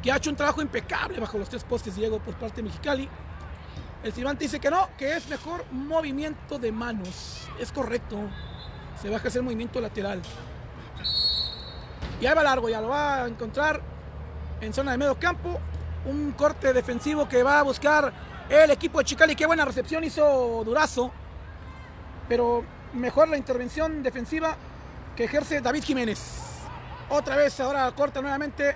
que ha hecho un trabajo impecable bajo los tres postes Diego por parte de Mexicali. El silbante dice que no, que es mejor movimiento de manos. Es correcto. Se va a ejercer movimiento lateral. Y ahí va largo, ya lo va a encontrar en zona de medio campo. Un corte defensivo que va a buscar el equipo de Chicali. Qué buena recepción hizo Durazo pero mejor la intervención defensiva que ejerce David Jiménez. Otra vez ahora corta nuevamente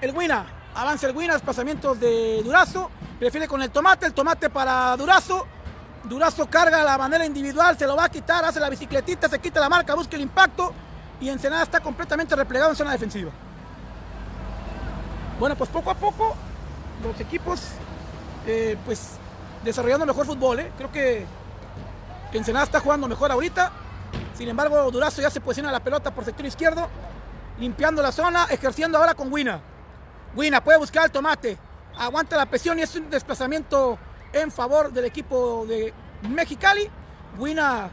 el Wina. Avanza el Wina, pasamientos de Durazo. Prefiere con el tomate, el tomate para Durazo. Durazo carga la manera individual, se lo va a quitar, hace la bicicletita, se quita la marca, busca el impacto. Y Ensenada está completamente replegado en zona defensiva. Bueno, pues poco a poco los equipos, eh, pues desarrollando mejor fútbol. ¿eh? Creo que Ensenada está jugando mejor ahorita. Sin embargo, Durazo ya se posiciona la pelota por sector izquierdo, limpiando la zona, ejerciendo ahora con Wina. Wina puede buscar el tomate, aguanta la presión y es un desplazamiento en favor del equipo de Mexicali. Wina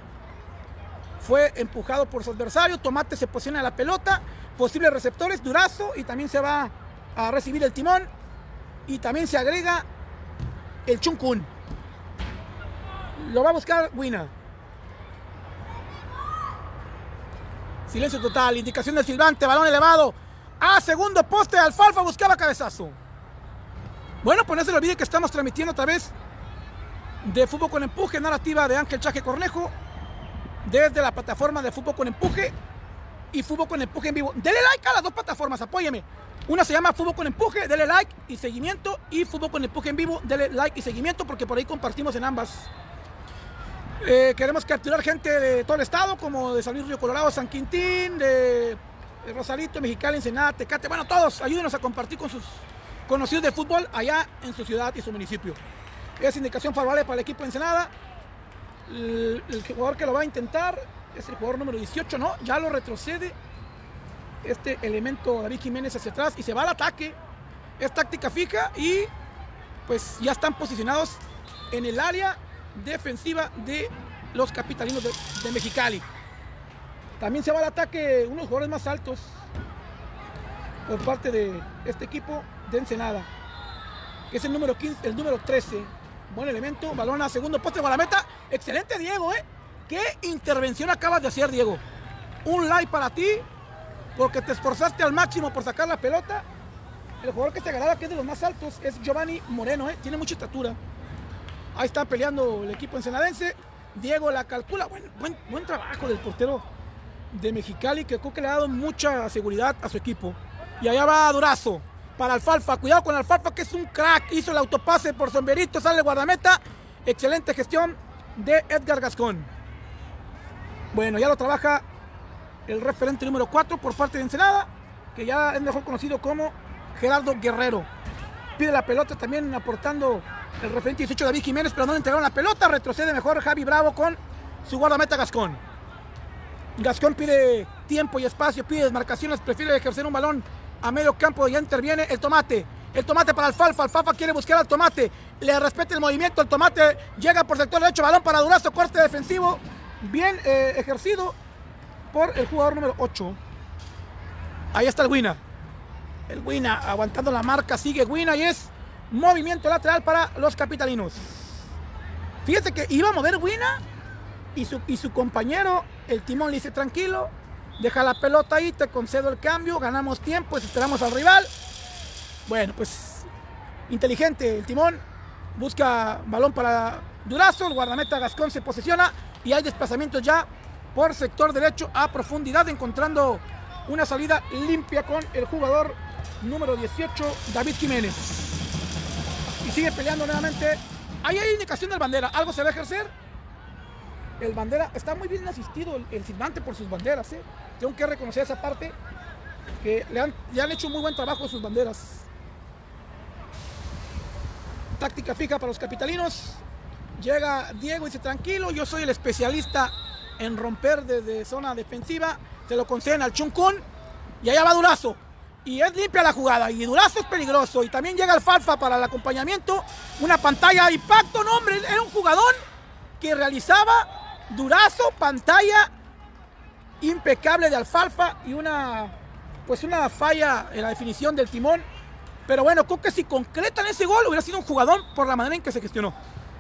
fue empujado por su adversario, Tomate se posiciona la pelota, posibles receptores, Durazo y también se va a recibir el timón y también se agrega el Chuncun. Lo va a buscar Wina. Silencio total. Indicación del silbante. Balón elevado. A segundo poste. Alfalfa buscaba cabezazo. Bueno, pues no se le olvide que estamos transmitiendo otra vez de Fútbol con Empuje, narrativa de Ángel Chaje Cornejo, desde la plataforma de Fútbol con Empuje y Fútbol con Empuje en vivo. Dele like a las dos plataformas, apóyeme. Una se llama Fútbol con Empuje, dele like y seguimiento. Y Fútbol con Empuje en vivo, dele like y seguimiento porque por ahí compartimos en ambas eh, queremos capturar gente de todo el estado, como de San Luis Río Colorado, San Quintín, de Rosalito, Mexicali, Ensenada, Tecate, bueno, todos, ayúdenos a compartir con sus conocidos de fútbol allá en su ciudad y su municipio. Es indicación favorable para el equipo de Ensenada. El, el jugador que lo va a intentar es el jugador número 18, ¿no? Ya lo retrocede este elemento David Jiménez hacia atrás y se va al ataque. Es táctica fija y pues ya están posicionados en el área defensiva de los capitalinos de, Mexicali. También se va al ataque unos jugadores más altos por parte de este equipo de Ensenada, que es el número 15, el número 13. Buen elemento, balón a segundo poste, la meta. Excelente, Diego, ¿eh? ¿Qué intervención acabas de hacer, Diego? Un like para ti, porque te esforzaste al máximo por sacar la pelota. El jugador que se agarraba, que es de los más altos, es Giovanni Moreno, ¿eh? Tiene mucha estatura. Ahí está peleando el equipo ensenadense. Diego la calcula. Buen, buen, buen trabajo del portero de Mexicali, que creo que le ha dado mucha seguridad a su equipo. Y allá va Durazo para Alfalfa. Cuidado con Alfalfa, que es un crack. Hizo el autopase por sombrerito, sale guardameta. Excelente gestión de Edgar Gascón. Bueno, ya lo trabaja el referente número 4 por parte de Ensenada, que ya es mejor conocido como Gerardo Guerrero. Pide la pelota también aportando el referente 18 David Jiménez, pero no le entregaron la pelota. Retrocede mejor Javi Bravo con su guardameta Gascón. Gascón pide tiempo y espacio, pide desmarcaciones, prefiere ejercer un balón a medio campo. Ya interviene el tomate. El tomate para Alfalfa. Alfalfa quiere buscar al tomate. Le respeta el movimiento. El tomate llega por sector derecho. Balón para Durazo. Corte defensivo. Bien eh, ejercido por el jugador número 8. Ahí está el Wina. El Wina aguantando la marca. Sigue Wina y es movimiento lateral para los capitalinos. Fíjate que iba a mover Wina y su, y su compañero, el timón, le dice tranquilo, deja la pelota ahí, te concedo el cambio, ganamos tiempo, esperamos al rival. Bueno, pues inteligente el timón, busca balón para Durazo, el guardameta Gascón se posiciona y hay desplazamientos ya por sector derecho a profundidad, encontrando una salida limpia con el jugador número 18, David Jiménez. Y sigue peleando nuevamente. Ahí hay indicación del bandera, algo se va a ejercer. El bandera está muy bien asistido, el, el silbante por sus banderas. ¿eh? Tengo que reconocer esa parte, que le han, le han hecho muy buen trabajo sus banderas. Táctica fija para los capitalinos. Llega Diego y dice, tranquilo, yo soy el especialista en romper desde zona defensiva. Se lo conceden al Chuncún. Y allá va Durazo. Y es limpia la jugada. Y Durazo es peligroso. Y también llega Alfalfa para el acompañamiento. Una pantalla de impacto. No, hombre, era un jugador que realizaba Durazo, pantalla impecable de Alfalfa. Y una, pues una falla en la definición del timón. Pero bueno, creo que si concretan ese gol hubiera sido un jugador por la manera en que se gestionó.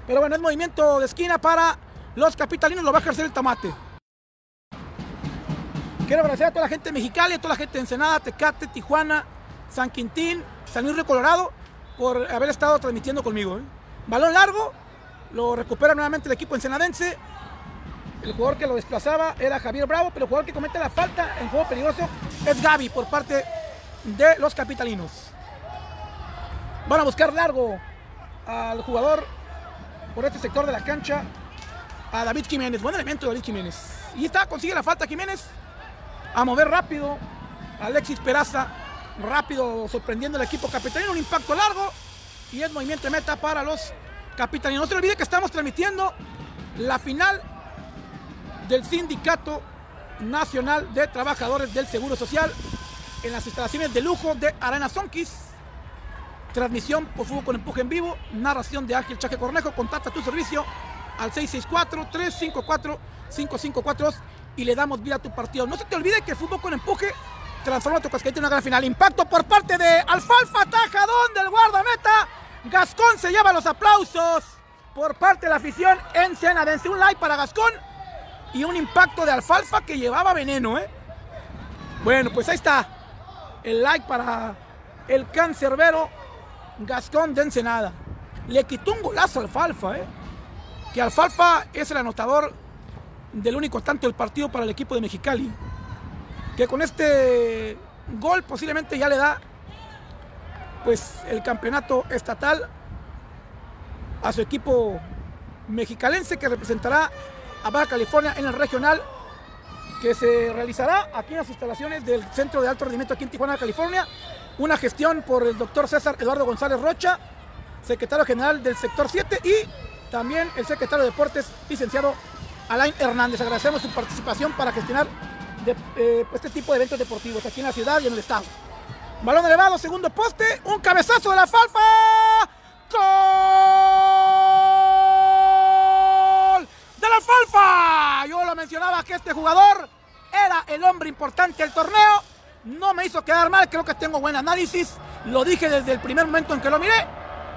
Pero bueno, es movimiento de esquina para los capitalinos, lo va a ejercer el tomate. Quiero agradecer a toda la gente de Mexicali, a toda la gente de Ensenada, Tecate, Tijuana, San Quintín, San Luis Río Colorado, por haber estado transmitiendo conmigo. ¿eh? Balón largo, lo recupera nuevamente el equipo ensenadense. El jugador que lo desplazaba era Javier Bravo, pero el jugador que comete la falta en juego peligroso es Gaby por parte de los capitalinos. Van a buscar largo al jugador por este sector de la cancha a David Jiménez. Buen elemento David Jiménez. Y está, consigue la falta Jiménez. A mover rápido. Alexis Peraza. Rápido, sorprendiendo al equipo capitalino. Un impacto largo. Y es movimiento de meta para los capitalinos. No se olvide que estamos transmitiendo la final del Sindicato Nacional de Trabajadores del Seguro Social en las instalaciones de lujo de Arena Sonquis. Transmisión por fútbol con empuje en vivo. Narración de Ángel Chaque Cornejo. Contacta tu servicio al 664-354-5542 y le damos vida a tu partido. No se te olvide que el fútbol con empuje transforma tu casquete en una gran final. Impacto por parte de Alfalfa, tajadón del guardameta. Gascón se lleva los aplausos por parte de la afición en Senadense. Un like para Gascón y un impacto de Alfalfa que llevaba veneno. ¿eh? Bueno, pues ahí está el like para el cancerbero Gascón de Ensenada. Le quitó un golazo a Alfalfa, ¿eh? que Alfalfa es el anotador del único tanto del partido para el equipo de Mexicali, que con este gol posiblemente ya le da pues el campeonato estatal a su equipo mexicalense que representará a Baja California en el regional que se realizará aquí en las instalaciones del Centro de Alto Rendimiento aquí en Tijuana, California. Una gestión por el doctor César Eduardo González Rocha, secretario general del sector 7 y también el secretario de Deportes, licenciado Alain Hernández. Agradecemos su participación para gestionar eh, este tipo de eventos deportivos aquí en la ciudad y en el estado. Balón elevado, segundo poste, un cabezazo de la falfa. ¡Gol! ¡De la falfa! Yo lo mencionaba que este jugador era el hombre importante del torneo. No me hizo quedar mal, creo que tengo buen análisis. Lo dije desde el primer momento en que lo miré.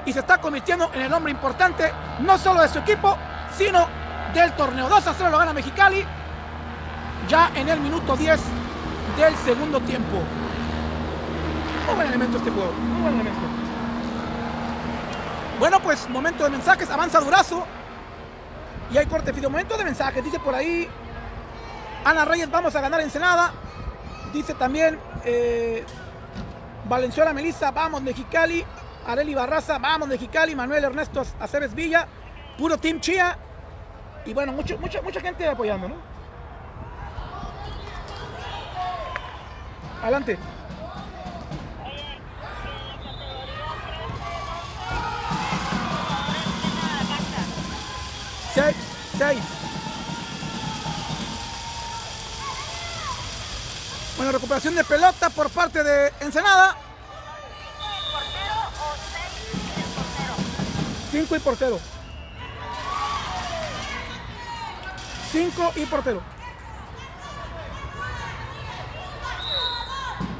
Y se está convirtiendo en el hombre importante, no solo de su equipo, sino del torneo. 2 a 0 lo gana Mexicali. Ya en el minuto 10 del segundo tiempo. Muy buen elemento este juego. Muy buen elemento. Bueno, pues momento de mensajes. Avanza Durazo. Y hay corte video. Momento de mensajes. Dice por ahí Ana Reyes, vamos a ganar Ensenada. Dice también eh, Valenzuela Melissa, vamos Mexicali. Areli Barraza, vamos Mexicali. Manuel Ernesto Aceves Villa. Puro Team Chía. Y bueno, mucho, mucha, mucha gente apoyando, ¿no? Adelante. Seis, seis. Bueno, recuperación de pelota por parte de Ensenada. Cinco y portero. Cinco y portero.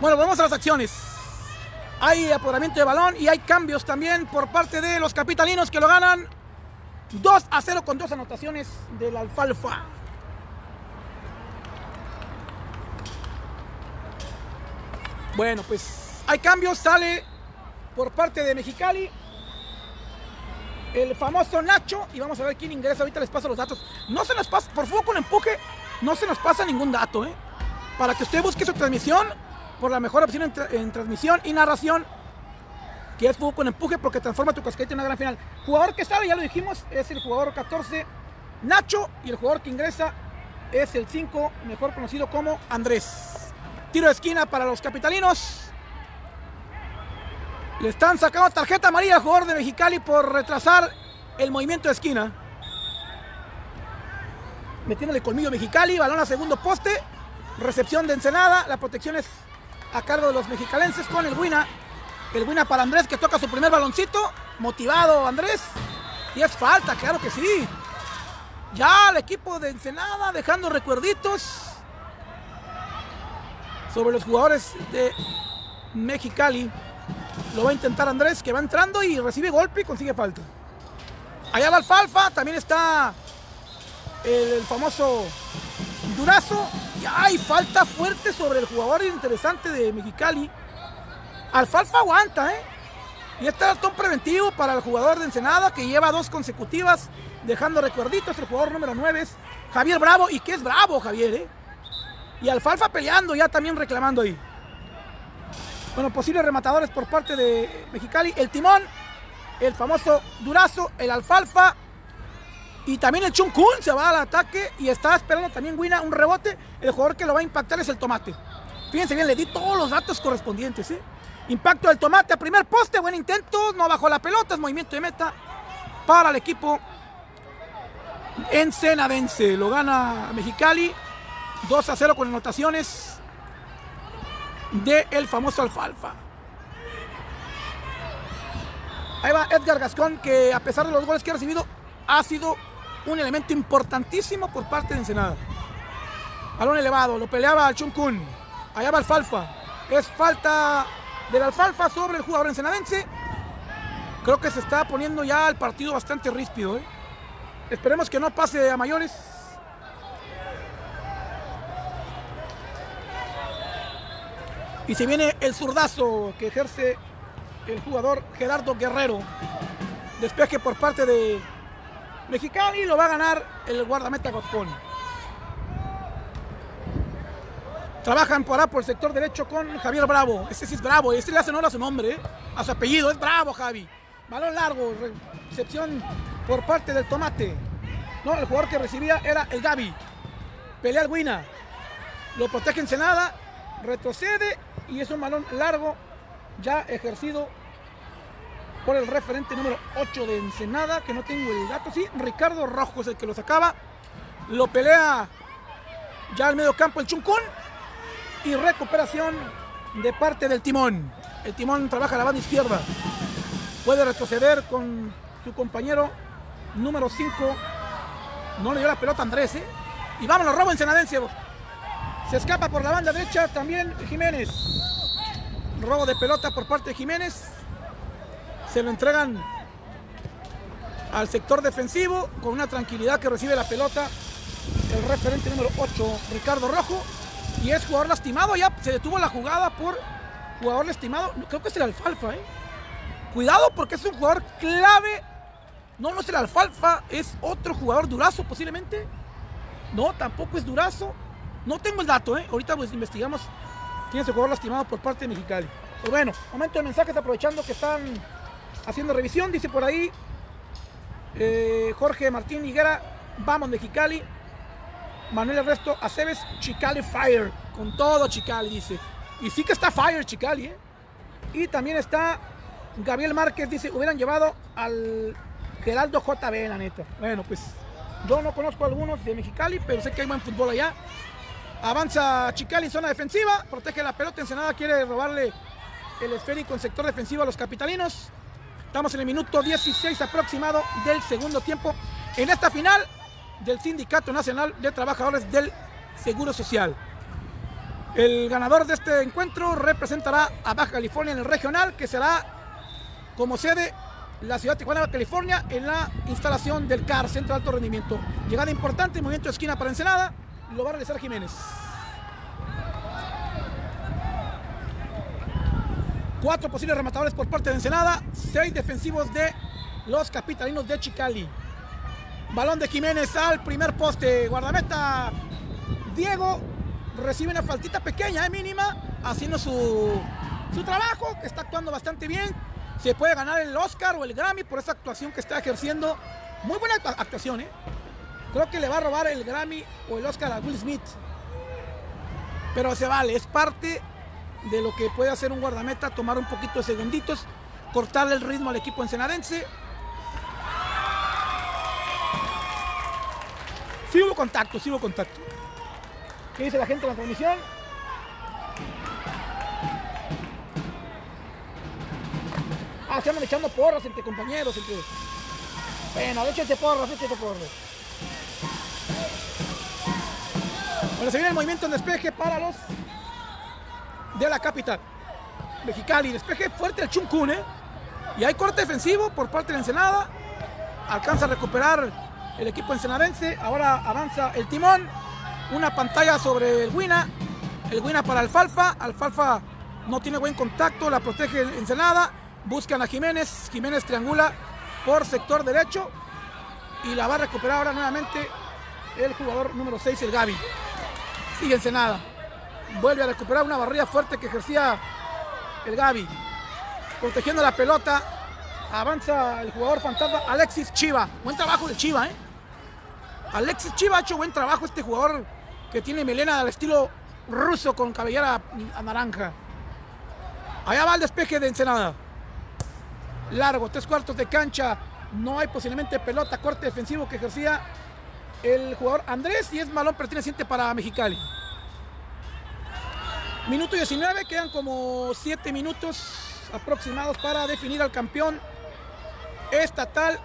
Bueno, vamos a las acciones. Hay apoderamiento de balón y hay cambios también por parte de los capitalinos que lo ganan 2 a 0 con dos anotaciones del Alfalfa. Bueno, pues hay cambios, sale por parte de Mexicali el famoso Nacho y vamos a ver quién ingresa. Ahorita les paso los datos. No se nos pasa, por favor con empuje, no se nos pasa ningún dato, ¿eh? Para que usted busque su transmisión por la mejor opción en, transmisión y narración, que es fútbol con empuje porque transforma tu casquete en una gran final. Jugador que sale, ya lo dijimos, es el jugador 14, Nacho, y el jugador que ingresa es el 5, mejor conocido como Andrés. Tiro de esquina para los capitalinos. Le están sacando tarjeta amarilla al jugador de Mexicali por retrasar el movimiento de esquina. Metiéndole colmillo Mexicali, balón a segundo poste. Recepción de Ensenada. La protección es a cargo de los mexicalenses con el Wina. El Wina para Andrés que toca su primer baloncito. Motivado Andrés. Y es falta, claro que sí. Ya el equipo de Ensenada dejando recuerditos sobre los jugadores de Mexicali. Lo va a intentar Andrés, que va entrando y recibe golpe y consigue falta. Allá va Alfalfa, también está el, famoso Durazo. Y hay falta fuerte sobre el jugador interesante de Mexicali. Alfalfa aguanta, ¿eh? Y este es el preventivo para el jugador de Ensenada que lleva dos consecutivas, dejando recuerditos. El jugador número 9 es Javier Bravo. Y que es bravo, Javier, ¿eh? Y Alfalfa peleando, ya también reclamando ahí. Bueno, posibles rematadores por parte de Mexicali. El Timón, el famoso Durazo, el Alfalfa y también el Chuncun se va al ataque y está esperando también Wina un rebote. El jugador que lo va a impactar es el Tomate. Fíjense bien, le di todos los datos correspondientes. ¿eh? Impacto del Tomate a primer poste, buen intento, no bajó la pelota, es movimiento de meta para el equipo ensenadense. Lo gana Mexicali 2 a 0 con anotaciones de el famoso Alfalfa. Ahí va Edgar Gascón, que a pesar de los goles que ha recibido, ha sido un elemento importantísimo por parte de Ensenada. Balón elevado, lo peleaba el Chuncun. Allá va Alfalfa. Es falta del Alfalfa sobre el jugador ensenadense. Creo que se está poniendo ya el partido bastante ríspido. ¿eh? Esperemos que no pase a mayores. Y se viene el zurdazo que ejerce el jugador Gerardo Guerrero. Despeje por parte de Mexicali lo va a ganar el guardameta Goscón. Trabajan por, por el sector derecho con Javier Bravo. Ese sí es Bravo. Este le hace honor a su nombre, ¿eh? a su apellido. Es Bravo, Javi. Balón largo. Recepción por parte del Tomate. No, el jugador que recibía era el Gaby. Pelea el Wina. Lo protege Ensenada, retrocede y es un balón largo ya ejercido por el referente número 8 de Ensenada, que no tengo el dato, sí, Ricardo Rojo es el que lo sacaba. Lo pelea ya al medio campo el Chuncún y recuperación de parte del timón. El timón trabaja la banda izquierda. Puede retroceder con su compañero número 5. No le dio la pelota a Andrés, ¿eh? Y vámonos, robo ensenadense. Se escapa por la banda derecha también Jiménez. Robo de pelota por parte de Jiménez. Se lo entregan al sector defensivo con una tranquilidad que recibe la pelota el referente número 8, Ricardo Rojo. Y es jugador lastimado, ya se detuvo la jugada por jugador lastimado. Creo que es el alfalfa, ¿eh? Cuidado porque es un jugador clave. No, no es el alfalfa, es otro jugador durazo posiblemente. No, tampoco es durazo. No tengo el dato, ¿eh? Ahorita pues investigamos quién es el jugador lastimado por parte de Mexicali. Pues bueno, momento de mensajes aprovechando que están haciendo revisión. Dice por ahí eh, Jorge Martín Higuera, vamos Mexicali. Manuel Ernesto Aceves, Chicali Fire. Con todo Chicali, dice. Y sí que está Fire Chicali, ¿eh? Y también está Gabriel Márquez, dice, hubieran llevado al Geraldo JB, la neta. Bueno, pues yo no conozco algunos de Mexicali, pero sé que hay buen fútbol allá. Avanza Chicali en zona defensiva, protege la pelota, Ensenada quiere robarle el esférico en sector defensivo a los capitalinos. Estamos en el minuto 16 aproximado del segundo tiempo en esta final del Sindicato Nacional de Trabajadores del Seguro Social. El ganador de este encuentro representará a Baja California en el regional, que será como sede la ciudad de Tijuana, California, en la instalación del CAR, Centro de Alto Rendimiento. Llegada importante, movimiento de esquina para Ensenada, lo va a realizar Jiménez. Cuatro posibles rematadores por parte de Ensenada, seis defensivos de los capitalinos de Chicali. Balón de Jiménez al primer poste, guardameta Diego recibe una faltita pequeña, eh, mínima, haciendo su, su trabajo, que está actuando bastante bien. Se puede ganar el Oscar o el Grammy por esa actuación que está ejerciendo. Muy buena actuación, ¿eh? Creo que le va a robar el Grammy o el Oscar a Will Smith. Pero se vale, es parte de lo que puede hacer un guardameta, tomar un poquito de segunditos, cortarle el ritmo al equipo ensenadense. Sí contacto, sí hubo contacto. ¿Qué dice la gente en la transmisión? Ah, se andan echando porras entre compañeros, entre... Bueno, échate porras, échate porras. Bueno, se viene el movimiento en despeje para los de la capital. Mexicali, despeje fuerte el Chuncún, ¿eh? Y hay corte defensivo por parte de Ensenada. Alcanza a recuperar el equipo ensenadense. Ahora avanza el timón. Una pantalla sobre el Wina. El Wina para Alfalfa. Alfalfa no tiene buen contacto. La protege Ensenada. Buscan a Jiménez. Jiménez triangula por sector derecho. Y la va a recuperar ahora nuevamente el jugador número 6, el Gaby. Sigue Ensenada. Vuelve a recuperar una barrida fuerte que ejercía el Gaby. Protegiendo la pelota. Avanza el jugador fantasma Alexis Chiva. Buen trabajo de Chiva, ¿eh? Alexis Chiva ha hecho buen trabajo este jugador que tiene melena al estilo ruso con cabellera naranja. Allá va el despeje de Ensenada. Largo, tres cuartos de cancha. No hay posiblemente pelota, corte defensivo que ejercía el jugador Andrés y es malón perteneciente para Mexicali. Minuto 19, quedan como 7 minutos aproximados para definir al campeón estatal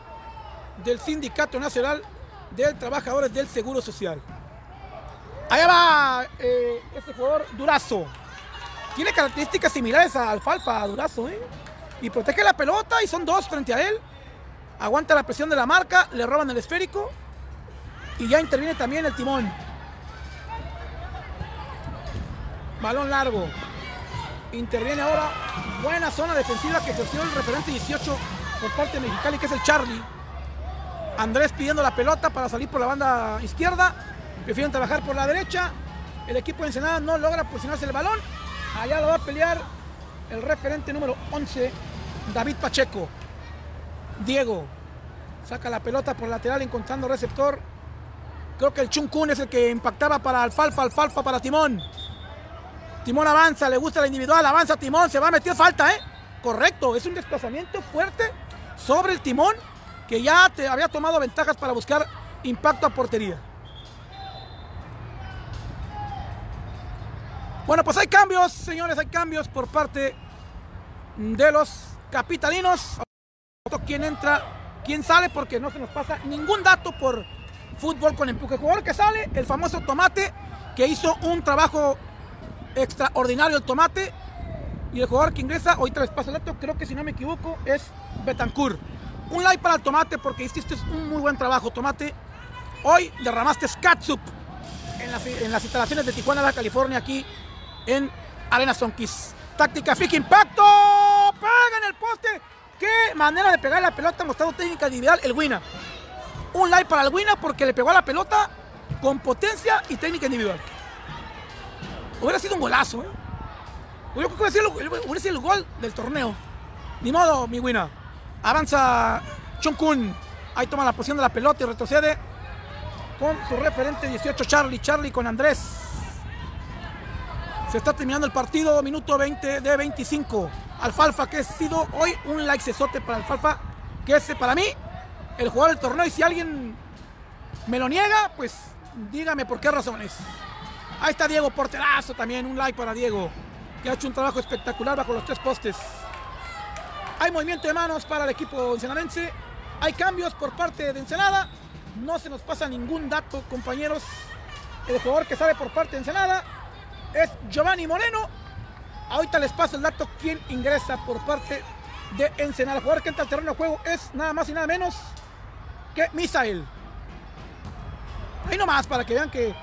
del Sindicato Nacional de Trabajadores del Seguro Social. Allá va eh, este jugador Durazo. Tiene características similares a Alfalfa, Durazo, ¿eh? Y protege la pelota y son dos frente a él. Aguanta la presión de la marca, le roban el esférico y ya interviene también el timón. Balón largo. Interviene ahora. Buena zona defensiva que ejerció el referente 18 por parte de Mexicali, que es el Charlie. Andrés pidiendo la pelota para salir por la banda izquierda. Prefieren trabajar por la derecha. El equipo de Ensenada no logra posicionarse el balón. Allá lo va a pelear el referente número 11, David Pacheco. Diego saca la pelota por lateral encontrando receptor Creo que el Chuncún es el que impactaba para Alfalfa, Alfalfa para Timón. Timón avanza, le gusta la individual, avanza Timón, se va a meter falta, ¿eh? Correcto, es un desplazamiento fuerte sobre el Timón que ya te había tomado ventajas para buscar impacto a portería. Bueno, pues hay cambios, señores, hay cambios por parte de los capitalinos. ¿Quién entra? ¿Quién sale? Porque no se nos pasa ningún dato por fútbol con empuje. El jugador que sale, el famoso Tomate, que hizo un trabajo extraordinario el Tomate. Y el jugador que ingresa, ahorita les paso el dato, creo que si no me equivoco, es Betancourt. Un like para el Tomate porque hiciste un muy buen trabajo, Tomate. Hoy derramaste Skatsup en las, en las instalaciones de Tijuana, Baja California, aquí en Arena Sonquis. Táctica fija, impacto. Pega en el poste. Qué manera de pegar la pelota, mostrando técnica individual el Wina. Un like para el Wina porque le pegó a la pelota con potencia y técnica individual. Hubiera sido un golazo, ¿eh? Hubiera sido, el gol del torneo. Ni modo, mi Wina. Avanza Kun. Ahí toma la posición de la pelota y retrocede con su referente 18 Charlie. Charlie con Andrés. Se está terminando el partido, minuto 20 de 25. Alfalfa, que ha sido hoy un like cesote para Alfalfa, que es para mí el jugador del torneo. Y si alguien me lo niega, pues dígame por qué razones. Ahí está Diego Porterazo también, un like para Diego, que ha hecho un trabajo espectacular bajo los tres postes. Hay movimiento de manos para el equipo ensenadense. Hay cambios por parte de Ensenada. No se nos pasa ningún dato, compañeros. El jugador que sale por parte de Ensenada es Giovanni Moreno. Ahorita les paso el dato quién ingresa por parte de Ensenada. El jugador que entra al terreno de juego es nada más y nada menos que Misael. Ahí nomás para que vean que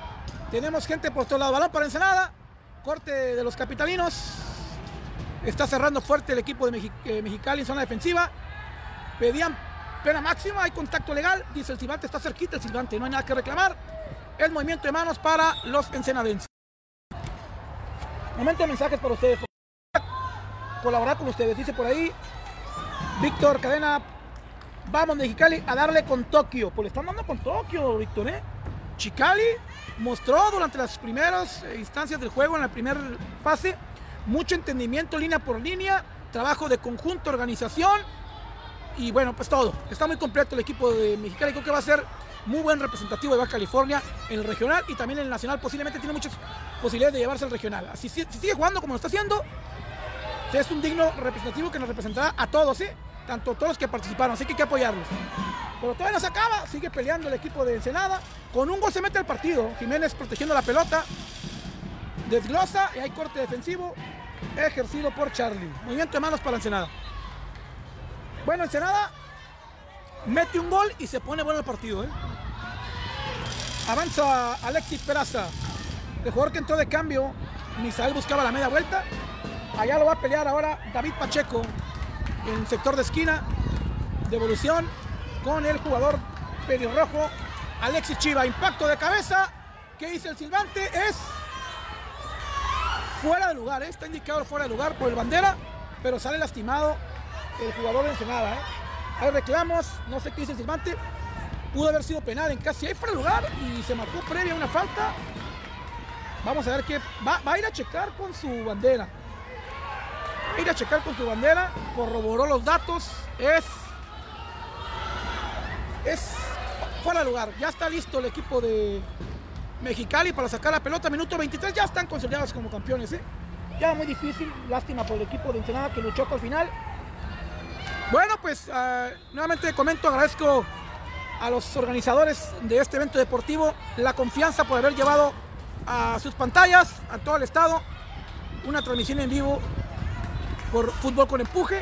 tenemos gente por todo lado. Balón para Ensenada. Corte de los capitalinos. Está cerrando fuerte el equipo de eh, Mexicali en zona defensiva. Pedían pena máxima, hay contacto legal. Dice el silbante, está cerquita el silbante, no hay nada que reclamar. El movimiento de manos para los ensenadenses. Momento de mensajes para ustedes. Colaborar con ustedes, dice por ahí. Víctor Cadena, vamos Mexicali a darle con Tokio. Pues le están dando con Tokio, Víctor, ¿eh? Chicali mostró durante las primeras instancias del juego, en la primera fase, mucho entendimiento línea por línea, trabajo de conjunto, organización y bueno, pues todo. Está muy completo el equipo de Mexicali, creo que va a ser muy buen representativo de Baja California en el regional y también en el nacional. Posiblemente tiene muchas posibilidades de llevarse al regional. Así si, sigue jugando como lo está haciendo, es un digno representativo que nos representará a todos, ¿eh? Tanto todos los que participaron, así que hay que apoyarlos. Pero todavía no se acaba, sigue peleando el equipo de Ensenada. Con un gol se mete al partido. Jiménez protegiendo la pelota. Desglosa y hay corte defensivo ejercido por Charlie. Movimiento de manos para Ensenada. Bueno, Ensenada mete un gol y se pone bueno el partido. ¿eh? Avanza Alexis Peraza. El jugador que entró de cambio, Misael buscaba la media vuelta. Allá lo va a pelear ahora David Pacheco en el sector de esquina. Devolución con el jugador pelirrojo Alexis Chiva. Impacto de cabeza. ¿Qué dice el silbante? Es fuera de lugar, ¿eh? está indicado fuera de lugar por el bandera, pero sale lastimado el jugador de Ensenada. ¿eh? Hay reclamos, no sé qué dice el silbante, pudo haber sido penal en casi ahí fuera de lugar y se marcó previa una falta. Vamos a ver qué va, a ir a checar con su bandera. Ir a checar con su bandera, corroboró los datos, es es fuera de lugar. Ya está listo el equipo de, Mexicali para sacar la pelota. Minuto 23, ya están consolidados como campeones. ¿eh? Ya muy difícil, lástima por el equipo de Ensenada que luchó hasta el final. Bueno, pues uh, nuevamente comento, agradezco a los organizadores de este evento deportivo la confianza por haber llevado a sus pantallas, a todo el estado, una transmisión en vivo por Fútbol con Empuje.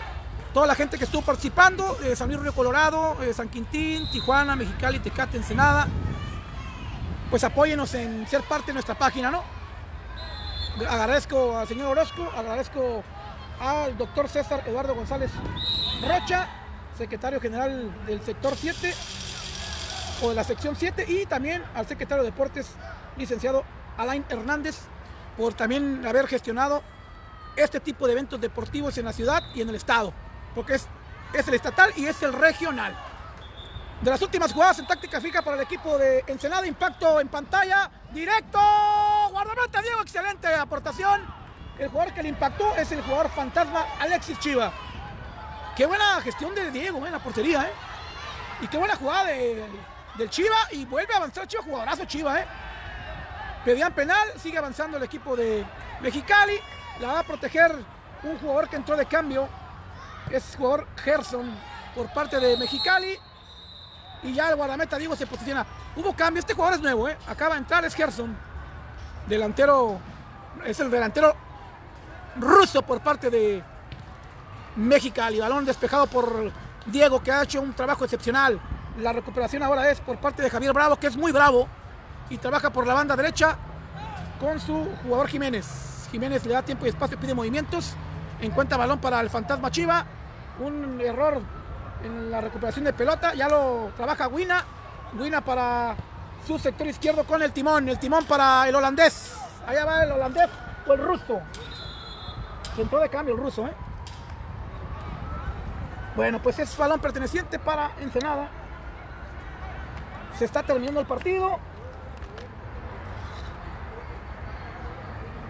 Toda la gente que estuvo participando, de San Luis Río Colorado, San Quintín, Tijuana, Mexicali, Tecate, Ensenada, pues apóyenos en ser parte de nuestra página, ¿no? Agradezco al señor Orozco, agradezco al doctor César Eduardo González Rocha, secretario general del sector 7 o de la sección 7 y también al secretario de Deportes, licenciado Alain Hernández, por también haber gestionado este tipo de eventos deportivos en la ciudad y en el estado, porque es, es el estatal y es el regional. de las últimas jugadas en táctica fija para el equipo de Ensenada. Impacto en pantalla, directo. Guardameta Diego, excelente aportación. El jugador que le impactó es el jugador fantasma Alexis Chiva. Qué buena gestión de Diego eh, en la portería, ¿eh? Y qué buena jugada de, del Chiva. Y vuelve a avanzar Chiva, jugadorazo Chiva, ¿eh? Pedían penal, sigue avanzando el equipo de Mexicali. La va a proteger un jugador que entró de cambio. Es jugador Gerson por parte de Mexicali. Y ya el guardameta Diego se posiciona. Hubo cambio, este jugador es nuevo, ¿eh? Acaba de entrar, es Gerson. Delantero, es el delantero ruso por parte de Mexicali. Balón despejado por Diego, que ha hecho un trabajo excepcional. La recuperación ahora es por parte de Javier Bravo, que es muy bravo. Y trabaja por la banda derecha con su jugador Jiménez. Jiménez le da tiempo y espacio, pide movimientos. Encuentra balón para el fantasma Chiva. Un error en la recuperación de pelota. Ya lo trabaja Wina. Wina para su sector izquierdo con el timón. El timón para el holandés. Allá va el holandés o el ruso. Entró de cambio el ruso, ¿eh? Bueno, pues es balón perteneciente para Ensenada. Se está terminando el partido.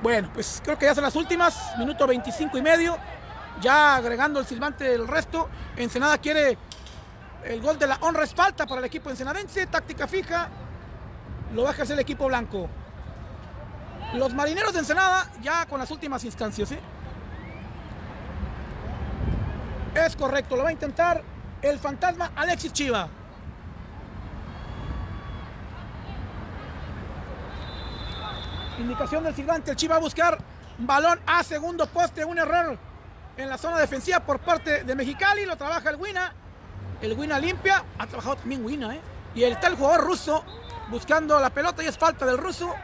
Bueno, pues creo que ya son las últimas. Minuto 25 y medio. Ya agregando el silbante del resto. Ensenada quiere el gol de la honra es falta para el equipo ensenadense. Táctica fija. Lo va a ejercer el equipo blanco. Los marineros de Ensenada ya con las últimas instancias. ¿eh? Es correcto, lo va a intentar el fantasma Alexis Chiva. Indicación del silbante, el Chiva va a buscar balón a segundo poste, un error en la zona defensiva por parte de Mexicali, lo trabaja el Wina, el Wina limpia, ha trabajado también Wina, ¿eh? y está el jugador ruso buscando la pelota y es falta del ruso,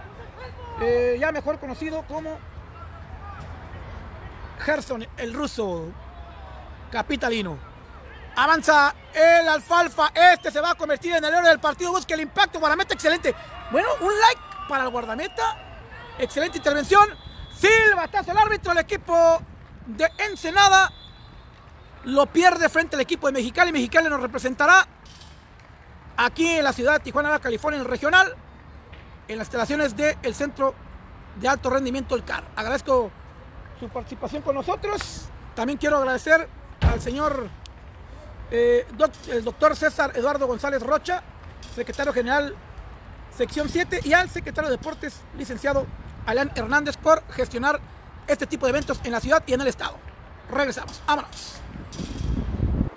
eh, ya mejor conocido como Gerson, el ruso capitalino. Avanza el alfalfa. Este se va a convertir en el héroe del partido. Busca el impacto. Guardameta excelente. Bueno, un like para el guardameta. Excelente intervención. Silbatazo el árbitro. El equipo de Ensenada lo pierde frente al equipo de Mexicali. Mexicali nos representará aquí en la ciudad de Tijuana, California, en el regional, en las instalaciones del Centro de Alto Rendimiento, el CAR. Agradezco su participación con nosotros. También quiero agradecer al señor eh, el doctor César Eduardo González Rocha, secretario general sección 7, y al secretario de Deportes, licenciado Alan Hernández, por gestionar este tipo de eventos en la ciudad y en el estado. Regresamos, vámonos.